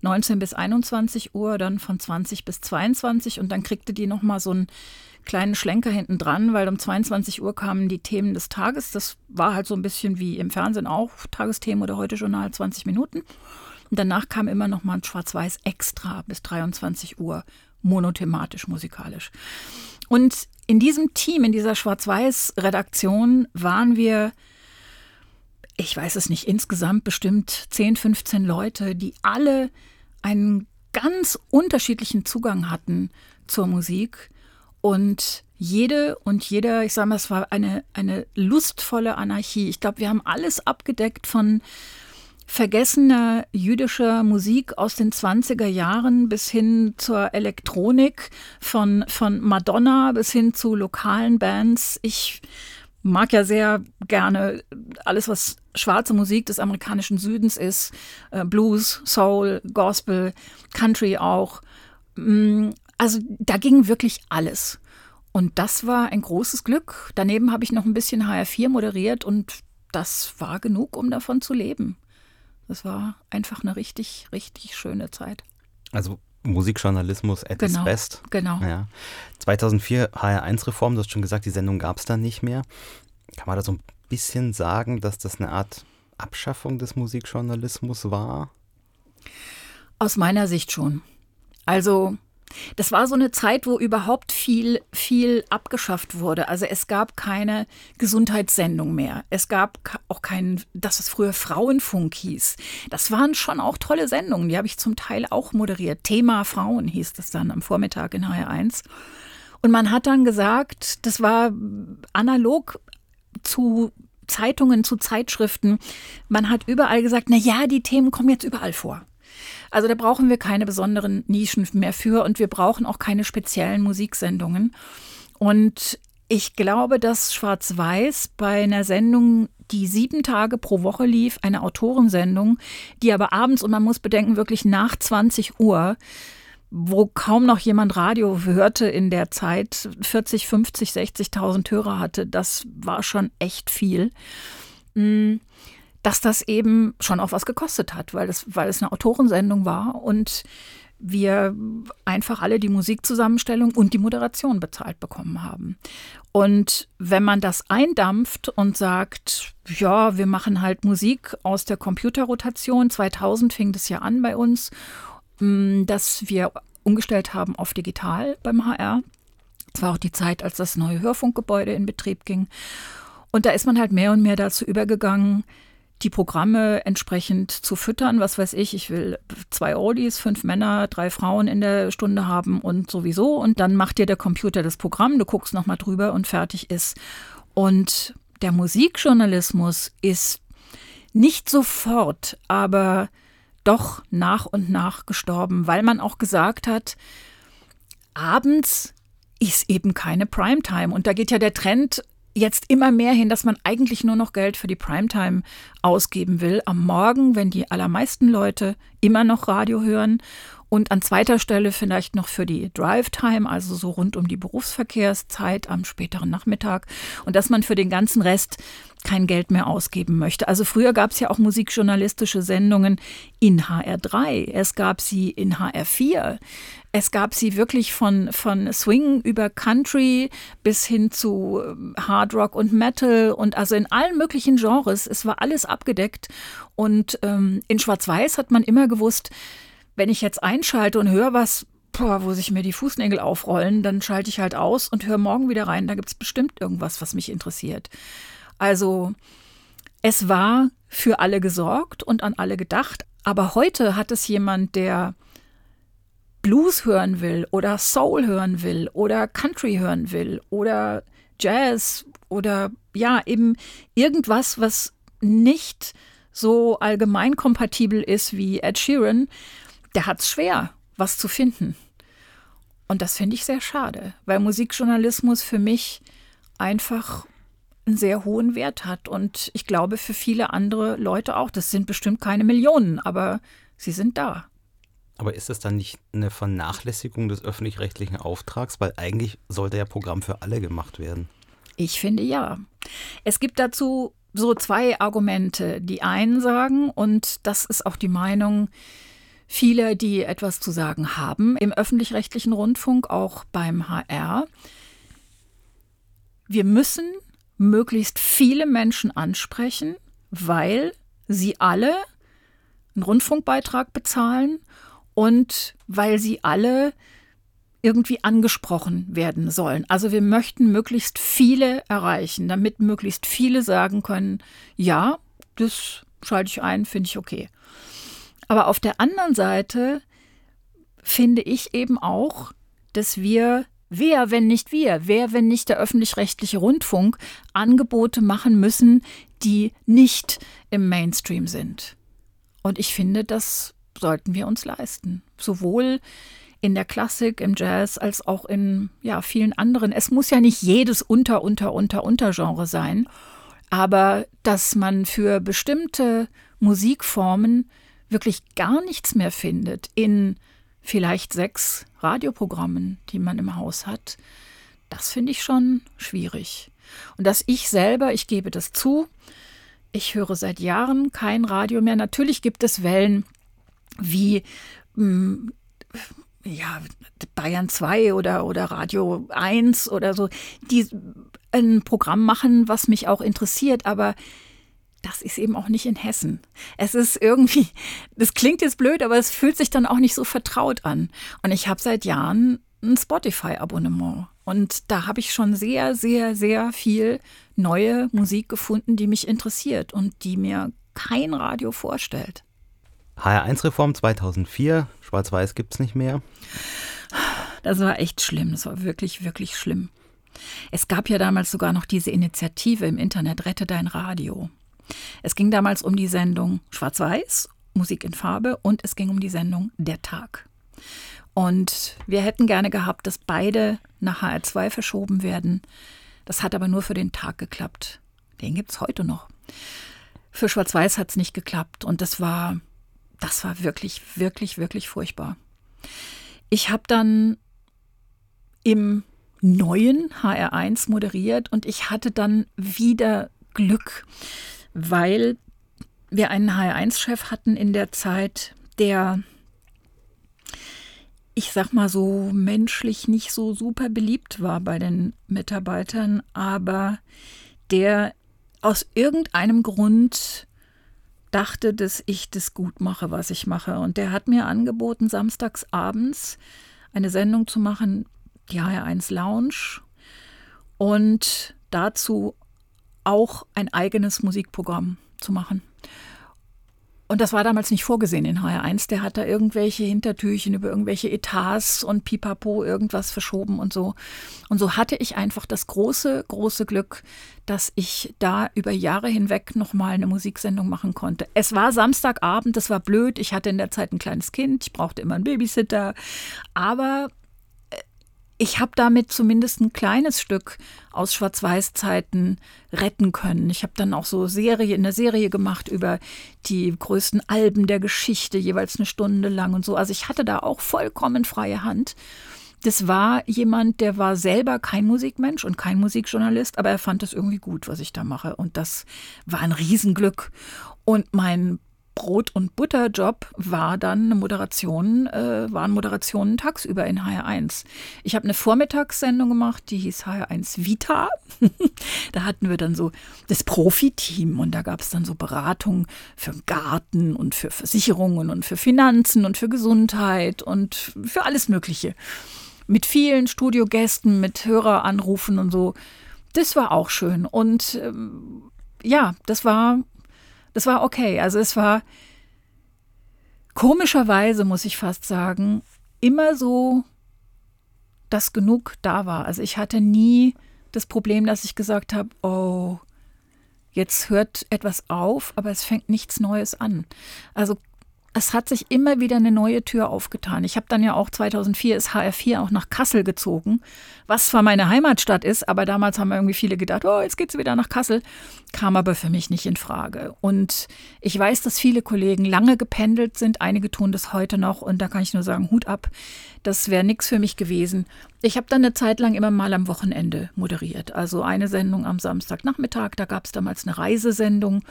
19 bis 21 Uhr, dann von 20 bis 22 und dann kriegte die nochmal so einen kleinen Schlenker hinten dran, weil um 22 Uhr kamen die Themen des Tages. Das war halt so ein bisschen wie im Fernsehen auch, Tagesthemen oder heute Journal 20 Minuten. Und danach kam immer noch mal ein Schwarz-Weiß extra bis 23 Uhr, monothematisch musikalisch. Und in diesem Team, in dieser Schwarz-Weiß-Redaktion waren wir, ich weiß es nicht, insgesamt bestimmt 10, 15 Leute, die alle einen ganz unterschiedlichen Zugang hatten zur Musik und jede und jeder, ich sage mal, es war eine, eine lustvolle Anarchie. Ich glaube, wir haben alles abgedeckt von vergessener jüdischer Musik aus den 20er Jahren bis hin zur Elektronik, von, von Madonna bis hin zu lokalen Bands. Ich mag ja sehr gerne alles, was schwarze Musik des amerikanischen Südens ist. Äh, Blues, Soul, Gospel, Country auch. Mm, also da ging wirklich alles. Und das war ein großes Glück. Daneben habe ich noch ein bisschen HR4 moderiert und das war genug, um davon zu leben. Das war einfach eine richtig, richtig schöne Zeit. Also Musikjournalismus at genau, its best. Genau. Ja. 2004 HR1-Reform, du hast schon gesagt, die Sendung gab es dann nicht mehr. Kann man da so ein bisschen sagen, dass das eine Art Abschaffung des Musikjournalismus war? Aus meiner Sicht schon. Also das war so eine Zeit, wo überhaupt viel, viel abgeschafft wurde. Also es gab keine Gesundheitssendung mehr. Es gab auch keinen, das was früher Frauenfunk hieß. Das waren schon auch tolle Sendungen. Die habe ich zum Teil auch moderiert. Thema Frauen hieß das dann am Vormittag in HR1. Und man hat dann gesagt, das war analog zu Zeitungen, zu Zeitschriften. Man hat überall gesagt, na ja, die Themen kommen jetzt überall vor. Also da brauchen wir keine besonderen Nischen mehr für und wir brauchen auch keine speziellen Musiksendungen. Und ich glaube, dass Schwarz-Weiß bei einer Sendung, die sieben Tage pro Woche lief, eine Autorensendung, die aber abends, und man muss bedenken, wirklich nach 20 Uhr, wo kaum noch jemand Radio hörte in der Zeit, 40, 50, 60.000 Hörer hatte, das war schon echt viel. Mm, dass das eben schon auch was gekostet hat, weil es, weil es eine Autorensendung war und wir einfach alle die Musikzusammenstellung und die Moderation bezahlt bekommen haben. Und wenn man das eindampft und sagt, ja, wir machen halt Musik aus der Computerrotation, 2000 fing das ja an bei uns, mm, dass wir umgestellt haben auf digital beim HR. Es war auch die Zeit, als das neue Hörfunkgebäude in Betrieb ging. Und da ist man halt mehr und mehr dazu übergegangen, die Programme entsprechend zu füttern. Was weiß ich, ich will zwei Oldies, fünf Männer, drei Frauen in der Stunde haben und sowieso. Und dann macht dir der Computer das Programm, du guckst nochmal drüber und fertig ist. Und der Musikjournalismus ist nicht sofort, aber doch nach und nach gestorben, weil man auch gesagt hat, abends ist eben keine Primetime. Und da geht ja der Trend jetzt immer mehr hin, dass man eigentlich nur noch Geld für die Primetime ausgeben will. Am Morgen, wenn die allermeisten Leute immer noch Radio hören und an zweiter Stelle vielleicht noch für die Drive-Time, also so rund um die Berufsverkehrszeit am späteren Nachmittag. Und dass man für den ganzen Rest kein Geld mehr ausgeben möchte. Also früher gab es ja auch musikjournalistische Sendungen in HR3, es gab sie in HR4, es gab sie wirklich von, von Swing über Country bis hin zu ähm, Hard Rock und Metal und also in allen möglichen Genres. Es war alles abgedeckt. Und ähm, in Schwarz-Weiß hat man immer gewusst, wenn ich jetzt einschalte und höre was, boah, wo sich mir die Fußnägel aufrollen, dann schalte ich halt aus und höre morgen wieder rein. Da gibt es bestimmt irgendwas, was mich interessiert. Also es war für alle gesorgt und an alle gedacht. Aber heute hat es jemand, der Blues hören will oder Soul hören will oder Country hören will oder Jazz oder ja, eben irgendwas, was nicht so allgemein kompatibel ist wie Ed Sheeran, der hat es schwer, was zu finden. Und das finde ich sehr schade, weil Musikjournalismus für mich einfach einen sehr hohen Wert hat. Und ich glaube für viele andere Leute auch. Das sind bestimmt keine Millionen, aber sie sind da. Aber ist das dann nicht eine Vernachlässigung des öffentlich-rechtlichen Auftrags? Weil eigentlich sollte ja Programm für alle gemacht werden. Ich finde ja. Es gibt dazu so zwei Argumente. Die einen sagen, und das ist auch die Meinung vieler, die etwas zu sagen haben im öffentlich-rechtlichen Rundfunk, auch beim HR, wir müssen möglichst viele Menschen ansprechen, weil sie alle einen Rundfunkbeitrag bezahlen und weil sie alle irgendwie angesprochen werden sollen. Also wir möchten möglichst viele erreichen, damit möglichst viele sagen können, ja, das schalte ich ein, finde ich okay. Aber auf der anderen Seite finde ich eben auch, dass wir, wer, wenn nicht wir, wer, wenn nicht der öffentlich-rechtliche Rundfunk, Angebote machen müssen, die nicht im Mainstream sind. Und ich finde, das sollten wir uns leisten. Sowohl in der Klassik, im Jazz, als auch in ja, vielen anderen. Es muss ja nicht jedes Unter, Unter, Unter, Untergenre sein, aber dass man für bestimmte Musikformen wirklich gar nichts mehr findet in vielleicht sechs Radioprogrammen, die man im Haus hat, das finde ich schon schwierig. Und dass ich selber, ich gebe das zu, ich höre seit Jahren kein Radio mehr. Natürlich gibt es Wellen wie mh, mm, ja, Bayern 2 oder, oder Radio 1 oder so, die ein Programm machen, was mich auch interessiert, aber das ist eben auch nicht in Hessen. Es ist irgendwie, *laughs* das klingt jetzt blöd, aber es fühlt sich dann auch nicht so vertraut an. Und ich habe seit Jahren ein Spotify-Abonnement. Und da habe ich schon sehr, sehr, sehr viel neue Musik gefunden, die mich interessiert und die mir kein Radio vorstellt. HR1-Reform 2004, Schwarz-Weiß gibt es nicht mehr. Das war echt schlimm. Das war wirklich, wirklich schlimm. Es gab ja damals sogar noch diese Initiative im Internet Rette dein Radio. Es ging damals um die Sendung Schwarz-Weiß, Musik in Farbe und es ging um die Sendung Der Tag. Und wir hätten gerne gehabt, dass beide nach HR2 verschoben werden. Das hat aber nur für den Tag geklappt. Den gibt es heute noch. Für Schwarz-Weiß hat es nicht geklappt und das war, das war wirklich, wirklich, wirklich furchtbar. Ich habe dann im neuen HR1 moderiert und ich hatte dann wieder Glück, weil wir einen HR1-Chef hatten in der Zeit, der, ich sag mal so, menschlich nicht so super beliebt war bei den Mitarbeitern, aber der aus irgendeinem Grund dachte, dass ich das gut mache, was ich mache. Und der hat mir angeboten, samstags abends eine Sendung zu machen, die HR1 Lounge und dazu auch ein eigenes Musikprogramm zu machen. Und das war damals nicht vorgesehen in HR1. Der hat da irgendwelche Hintertürchen über irgendwelche Etats und Pipapo irgendwas verschoben und so. Und so hatte ich einfach das große, große Glück, dass ich da über Jahre hinweg nochmal eine Musiksendung machen konnte. Es war Samstagabend, das war blöd. Ich hatte in der Zeit ein kleines Kind, ich brauchte immer einen Babysitter. Aber ich habe damit zumindest ein kleines Stück aus Schwarz-Weiß-Zeiten retten können. Ich habe dann auch so Serie in der Serie gemacht über die größten Alben der Geschichte, jeweils eine Stunde lang und so. Also ich hatte da auch vollkommen freie Hand. Das war jemand, der war selber kein Musikmensch und kein Musikjournalist, aber er fand es irgendwie gut, was ich da mache. Und das war ein Riesenglück. Und mein Brot- und Butterjob war dann eine Moderation, äh, waren Moderationen tagsüber in HR1. Ich habe eine Vormittagssendung gemacht, die hieß HR1 Vita. *laughs* da hatten wir dann so das Profiteam und da gab es dann so Beratungen für Garten und für Versicherungen und für Finanzen und für Gesundheit und für alles Mögliche. Mit vielen Studiogästen, mit Höreranrufen und so. Das war auch schön. Und ähm, ja, das war das war okay. Also es war komischerweise, muss ich fast sagen, immer so, dass genug da war. Also ich hatte nie das Problem, dass ich gesagt habe, oh, jetzt hört etwas auf, aber es fängt nichts Neues an. Also es hat sich immer wieder eine neue Tür aufgetan. Ich habe dann ja auch 2004 ist HR4 auch nach Kassel gezogen, was zwar meine Heimatstadt ist, aber damals haben irgendwie viele gedacht, oh, jetzt geht's wieder nach Kassel, kam aber für mich nicht in Frage. Und ich weiß, dass viele Kollegen lange gependelt sind, einige tun das heute noch und da kann ich nur sagen, Hut ab, das wäre nichts für mich gewesen. Ich habe dann eine Zeit lang immer mal am Wochenende moderiert, also eine Sendung am Samstagnachmittag, da gab es damals eine Reisesendung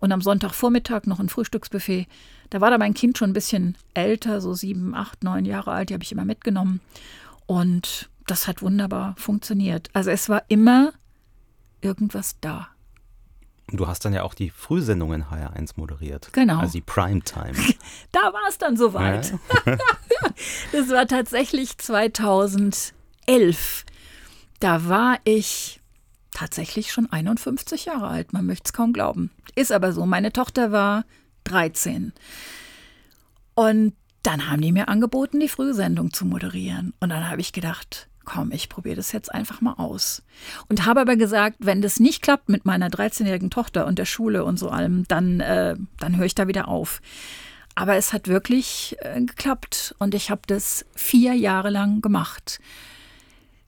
und am Sonntagvormittag noch ein Frühstücksbuffet. Da war da mein Kind schon ein bisschen älter, so sieben, acht, neun Jahre alt, die habe ich immer mitgenommen. Und das hat wunderbar funktioniert. Also es war immer irgendwas da. Du hast dann ja auch die Frühsendungen HR1 moderiert. Genau. Also die Primetime. *laughs* da war es dann soweit. Ja. *laughs* das war tatsächlich 2011. Da war ich tatsächlich schon 51 Jahre alt. Man möchte es kaum glauben. Ist aber so. Meine Tochter war 13. Und dann haben die mir angeboten, die Frühsendung zu moderieren. Und dann habe ich gedacht, komm, ich probiere das jetzt einfach mal aus. Und habe aber gesagt, wenn das nicht klappt mit meiner 13-jährigen Tochter und der Schule und so allem, dann, äh, dann höre ich da wieder auf. Aber es hat wirklich äh, geklappt und ich habe das vier Jahre lang gemacht.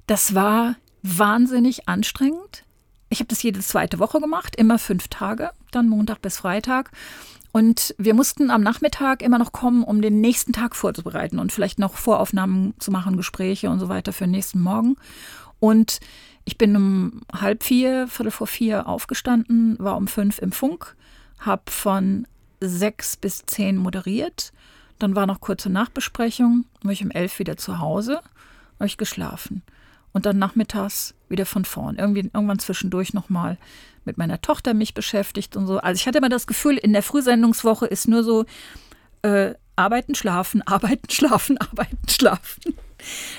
Das war wahnsinnig anstrengend. Ich habe das jede zweite Woche gemacht, immer fünf Tage, dann Montag bis Freitag. Und wir mussten am Nachmittag immer noch kommen, um den nächsten Tag vorzubereiten und vielleicht noch Voraufnahmen zu machen, Gespräche und so weiter für den nächsten Morgen. Und ich bin um halb vier, viertel vor vier aufgestanden, war um fünf im Funk, habe von sechs bis zehn moderiert. Dann war noch kurze Nachbesprechung, war ich um elf wieder zu Hause, habe ich geschlafen und dann nachmittags wieder von vorn. Irgendwie, irgendwann zwischendurch nochmal mit meiner Tochter mich beschäftigt und so. Also ich hatte immer das Gefühl, in der Frühsendungswoche ist nur so äh, arbeiten, schlafen, *laughs* arbeiten, schlafen, arbeiten, schlafen.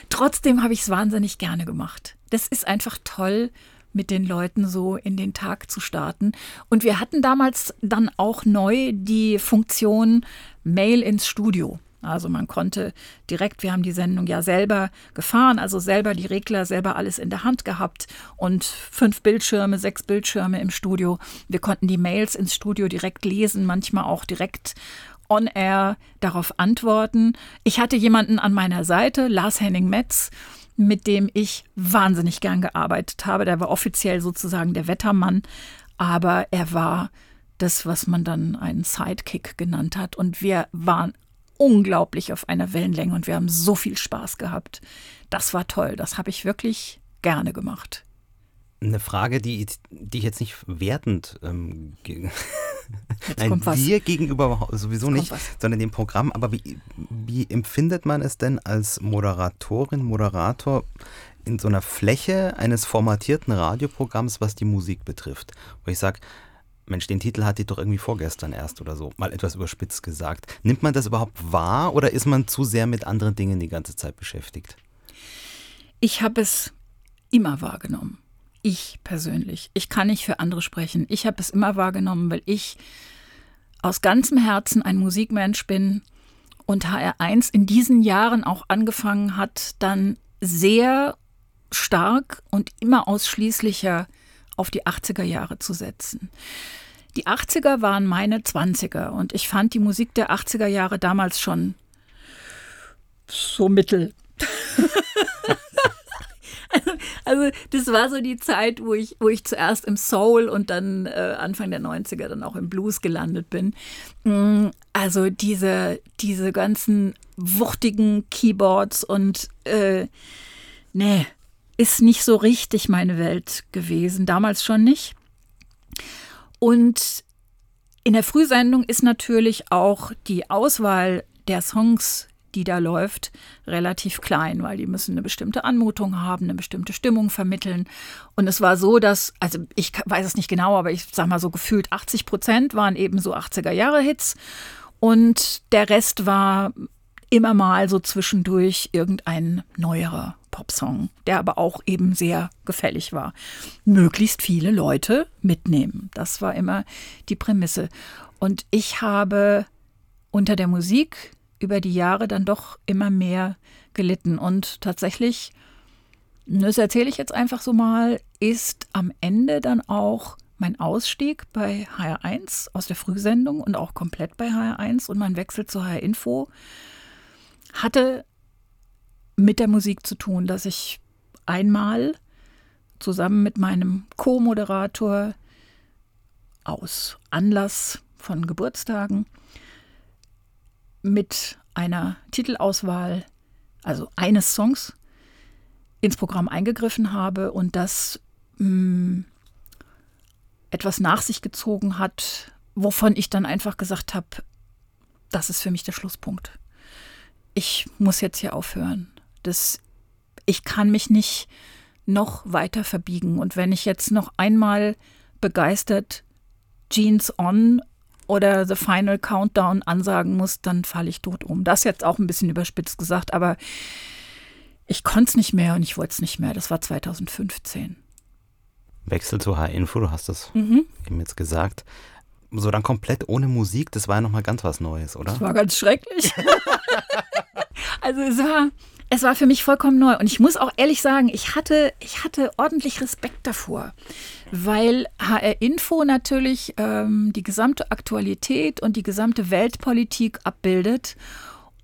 Trotzdem habe ich es wahnsinnig gerne gemacht. Das ist einfach toll, mit den Leuten so in den Tag zu starten. Und wir hatten damals dann auch neu die Funktion Mail ins Studio. Also man konnte direkt, wir haben die Sendung ja selber gefahren, also selber die Regler, selber alles in der Hand gehabt und fünf Bildschirme, sechs Bildschirme im Studio. Wir konnten die Mails ins Studio direkt lesen, manchmal auch direkt on air darauf antworten. Ich hatte jemanden an meiner Seite, Lars Henning Metz, mit dem ich wahnsinnig gern gearbeitet habe. Der war offiziell sozusagen der Wettermann, aber er war das, was man dann einen Sidekick genannt hat. Und wir waren unglaublich auf einer Wellenlänge und wir haben so viel Spaß gehabt. Das war toll. Das habe ich wirklich gerne gemacht. Eine Frage, die, die ich jetzt nicht wertend ähm, Nein, dir gegenüber sowieso nicht, was. sondern dem Programm. Aber wie, wie empfindet man es denn als Moderatorin, Moderator in so einer Fläche eines formatierten Radioprogramms, was die Musik betrifft? Wo ich sage, Mensch, den Titel hatte ich doch irgendwie vorgestern erst oder so, mal etwas überspitzt gesagt. Nimmt man das überhaupt wahr oder ist man zu sehr mit anderen Dingen die ganze Zeit beschäftigt? Ich habe es immer wahrgenommen ich persönlich, ich kann nicht für andere sprechen. Ich habe es immer wahrgenommen, weil ich aus ganzem Herzen ein Musikmensch bin und HR1 in diesen Jahren auch angefangen hat, dann sehr stark und immer ausschließlicher auf die 80er Jahre zu setzen. Die 80er waren meine 20er und ich fand die Musik der 80er Jahre damals schon so mittel. *laughs* Also das war so die Zeit, wo ich, wo ich zuerst im Soul und dann äh, Anfang der 90er dann auch im Blues gelandet bin. Mm, also diese, diese ganzen wuchtigen Keyboards und äh, nee, ist nicht so richtig meine Welt gewesen. Damals schon nicht. Und in der Frühsendung ist natürlich auch die Auswahl der Songs die da läuft, relativ klein, weil die müssen eine bestimmte Anmutung haben, eine bestimmte Stimmung vermitteln. Und es war so, dass, also ich weiß es nicht genau, aber ich sag mal so gefühlt 80 Prozent waren eben so 80er Jahre Hits und der Rest war immer mal so zwischendurch irgendein neuerer Popsong, der aber auch eben sehr gefällig war. Möglichst viele Leute mitnehmen. Das war immer die Prämisse. Und ich habe unter der Musik über die Jahre dann doch immer mehr gelitten. Und tatsächlich, das erzähle ich jetzt einfach so mal, ist am Ende dann auch mein Ausstieg bei HR1 aus der Frühsendung und auch komplett bei HR1 und mein Wechsel zu HR Info hatte mit der Musik zu tun, dass ich einmal zusammen mit meinem Co-Moderator aus Anlass von Geburtstagen mit einer Titelauswahl, also eines Songs, ins Programm eingegriffen habe und das mh, mm, etwas nach sich gezogen hat, wovon ich dann einfach gesagt habe, das ist für mich der Schlusspunkt. Ich muss jetzt hier aufhören. Das, ich kann mich nicht noch weiter verbiegen. Und wenn ich jetzt noch einmal begeistert Jeans on oder The Final Countdown ansagen muss, dann falle ich tot um. Das jetzt auch ein bisschen überspitzt gesagt, aber ich konnte es nicht mehr und ich wollte es nicht mehr. Das war 2015. Wechsel zu H-Info, du hast das mhm. eben jetzt gesagt. So dann komplett ohne Musik, das war ja nochmal ganz was Neues, oder? Das war ganz schrecklich. *laughs* also es war, es war für mich vollkommen neu. Und ich muss auch ehrlich sagen, ich hatte, ich hatte ordentlich Respekt davor, weil HR Info natürlich ähm, die gesamte Aktualität und die gesamte Weltpolitik abbildet.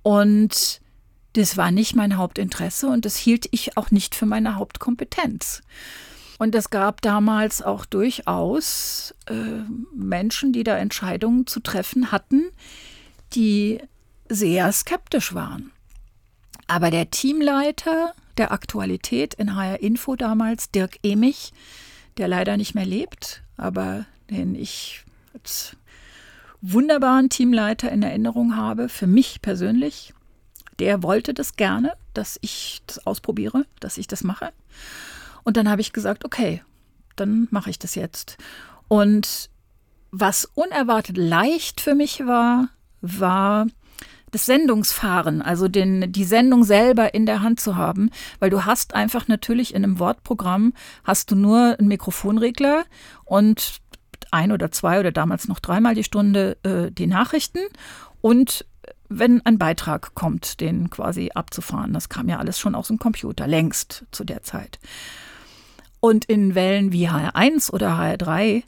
Und das war nicht mein Hauptinteresse und das hielt ich auch nicht für meine Hauptkompetenz. Und es gab damals auch durchaus äh, Menschen, die da Entscheidungen zu treffen hatten, die sehr skeptisch waren. Aber der Teamleiter der Aktualität in HR Info damals, Dirk Emich, der leider nicht mehr lebt, aber den ich als wunderbaren Teamleiter in Erinnerung habe, für mich persönlich, der wollte das gerne, dass ich das ausprobiere, dass ich das mache. Und dann habe ich gesagt, okay, dann mache ich das jetzt. Und was unerwartet leicht für mich war, war das Sendungsfahren, also den, die Sendung selber in der Hand zu haben, weil du hast einfach natürlich in einem Wortprogramm hast du nur einen Mikrofonregler und ein oder zwei oder damals noch dreimal die Stunde äh, die Nachrichten und wenn ein Beitrag kommt, den quasi abzufahren. Das kam ja alles schon aus dem Computer, längst zu der Zeit. Und in Wellen wie HR1 oder HR3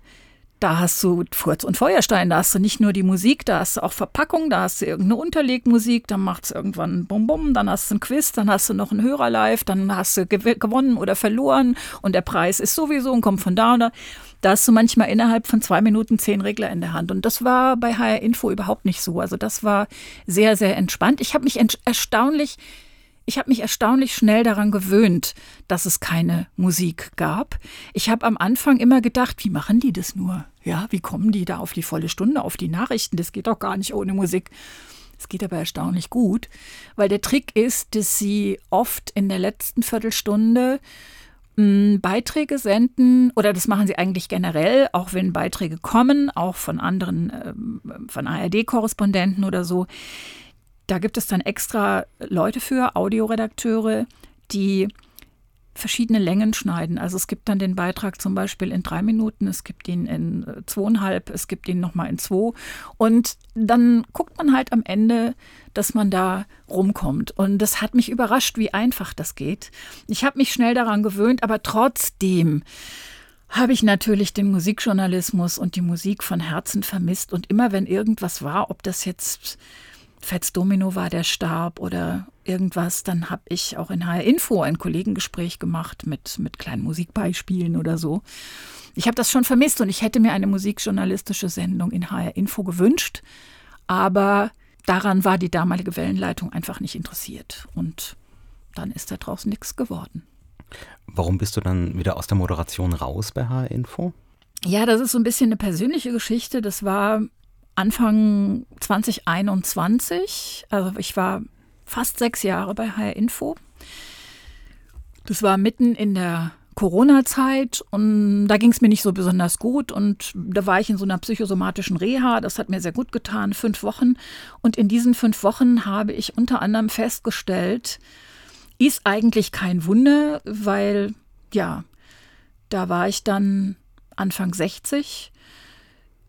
da hast du Furz und Feuerstein, da hast du nicht nur die Musik, da hast du auch Verpackung, da hast du irgendeine Unterlegmusik, dann macht es irgendwann Bum Bum, dann hast du ein Quiz, dann hast du noch einen Hörer live, dann hast du gew gewonnen oder verloren und der Preis ist sowieso und kommt von da und da. Da hast du manchmal innerhalb von zwei Minuten zehn Regler in der Hand. Und das war bei HR Info überhaupt nicht so. Also das war sehr, sehr entspannt. Ich habe mich erstaunlich ich habe mich erstaunlich schnell daran gewöhnt, dass es keine Musik gab. Ich habe am Anfang immer gedacht, wie machen die das nur? Ja, wie kommen die da auf die volle Stunde, auf die Nachrichten? Das geht doch gar nicht ohne Musik. Es geht aber erstaunlich gut, weil der Trick ist, dass sie oft in der letzten Viertelstunde hm, Beiträge senden, oder das machen sie eigentlich generell, auch wenn Beiträge kommen, auch von anderen, ähm, von ARD-Korrespondenten oder so, da gibt es dann extra Leute für, Audioredakteure, die verschiedene Längen schneiden. Also es gibt dann den Beitrag zum Beispiel in drei Minuten, es gibt ihn in äh, zweieinhalb, es gibt ihn nochmal in zwei. Und dann guckt man halt am Ende, dass man da rumkommt. Und das hat mich überrascht, wie einfach das geht. Ich habe mich schnell daran gewöhnt, aber trotzdem habe ich natürlich den Musikjournalismus und die Musik von Herzen vermisst. Und immer wenn irgendwas war, ob das jetzt Fats Domino war, der starb oder irgendwas, dann habe ich auch in HR Info ein Kollegengespräch gemacht mit, mit kleinen Musikbeispielen oder so. Ich habe das schon vermisst und ich hätte mir eine musikjournalistische Sendung in HR Info gewünscht, aber daran war die damalige Wellenleitung einfach nicht interessiert und dann ist da draußen nichts geworden. Warum bist du dann wieder aus der Moderation raus bei HR Info? Ja, das ist so ein bisschen eine persönliche Geschichte. Das war Anfang 2021, also ich war fast sechs Jahre bei HR Info. Das war mitten in der Corona-Zeit und da ging es mir nicht so besonders gut und da war ich in so einer psychosomatischen Reha. Das hat mir sehr gut getan, fünf Wochen. Und in diesen fünf Wochen habe ich unter anderem festgestellt, ist eigentlich kein Wunder, weil ja, da war ich dann Anfang 60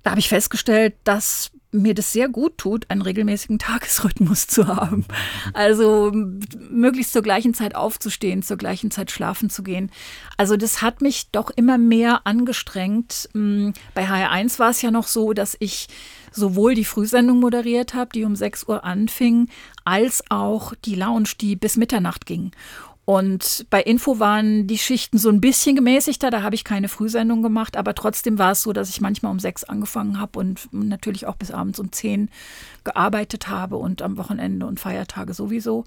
da habe ich festgestellt, dass mir das sehr gut tut, einen regelmäßigen Tagesrhythmus zu haben. Also möglichst zur gleichen Zeit aufzustehen, zur gleichen Zeit schlafen zu gehen. Also das hat mich doch immer mehr angestrengt. Bei HR1 war es ja noch so, dass ich sowohl die Frühsendung moderiert habe, die um 6 Uhr anfing, als auch die Lounge, die bis Mitternacht ging. Und bei Info waren die Schichten so ein bisschen gemäßigter, da habe ich keine Frühsendung gemacht, aber trotzdem war es so, dass ich manchmal um sechs angefangen habe und natürlich auch bis abends um zehn gearbeitet habe und am Wochenende und Feiertage sowieso.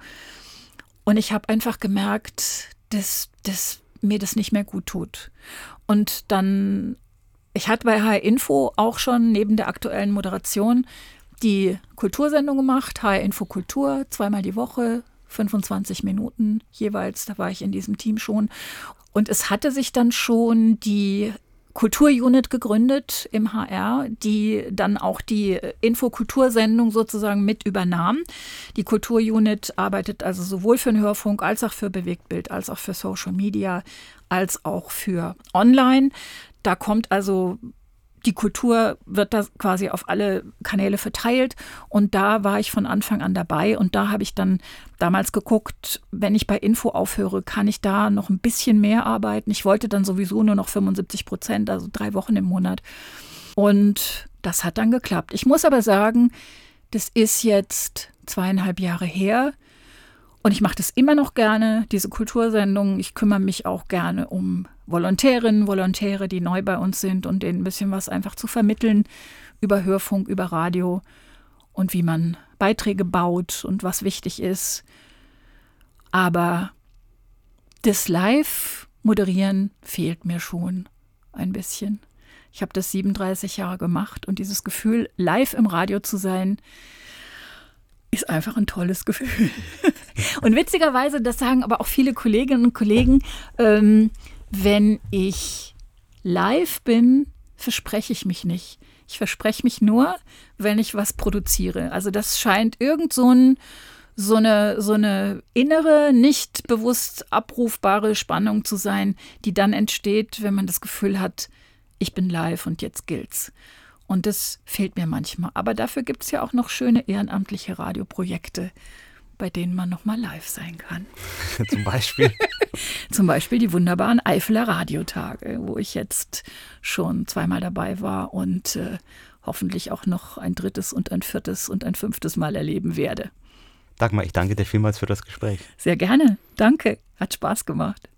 Und ich habe einfach gemerkt, dass, dass mir das nicht mehr gut tut. Und dann, ich hatte bei HR Info auch schon neben der aktuellen Moderation die Kultursendung gemacht, HR Info Kultur, zweimal die Woche, 25 Minuten jeweils, da war ich in diesem Team schon. Und es hatte sich dann schon die Kulturunit gegründet im HR, die dann auch die Infokultursendung sozusagen mit übernahm. Die Kulturunit arbeitet also sowohl für den Hörfunk als auch für Bewegtbild, als auch für Social Media, als auch für Online. Da kommt also die Kultur wird da quasi auf alle Kanäle verteilt. Und da war ich von Anfang an dabei. Und da habe ich dann damals geguckt, wenn ich bei Info aufhöre, kann ich da noch ein bisschen mehr arbeiten. Ich wollte dann sowieso nur noch 75 Prozent, also drei Wochen im Monat. Und das hat dann geklappt. Ich muss aber sagen, das ist jetzt zweieinhalb Jahre her. Und ich mache das immer noch gerne, diese Kultursendungen. Ich kümmere mich auch gerne um Volontärinnen, Volontäre, die neu bei uns sind und denen ein bisschen was einfach zu vermitteln über Hörfunk, über Radio und wie man Beiträge baut und was wichtig ist. Aber das Live-Moderieren fehlt mir schon ein bisschen. Ich habe das 37 Jahre gemacht und dieses Gefühl, live im Radio zu sein, ist einfach ein tolles Gefühl. *laughs* und witzigerweise, das sagen aber auch viele Kolleginnen und Kollegen, ähm, wenn ich live bin, verspreche ich mich nicht. Ich verspreche mich nur, wenn ich was produziere. Also das scheint irgend so, ein, so, eine, so eine innere, nicht bewusst abrufbare Spannung zu sein, die dann entsteht, wenn man das Gefühl hat, ich bin live und jetzt gilt's. Und das fehlt mir manchmal. Aber dafür gibt es ja auch noch schöne ehrenamtliche Radioprojekte, bei denen man noch mal live sein kann. *laughs* Zum Beispiel? *laughs* Zum Beispiel die wunderbaren Eifeler Radiotage, wo ich jetzt schon zweimal dabei war und äh, hoffentlich auch noch ein drittes und ein viertes und ein fünftes Mal erleben werde. Dagmar, ich danke dir vielmals für das Gespräch. Sehr gerne. Danke. Hat Spaß gemacht.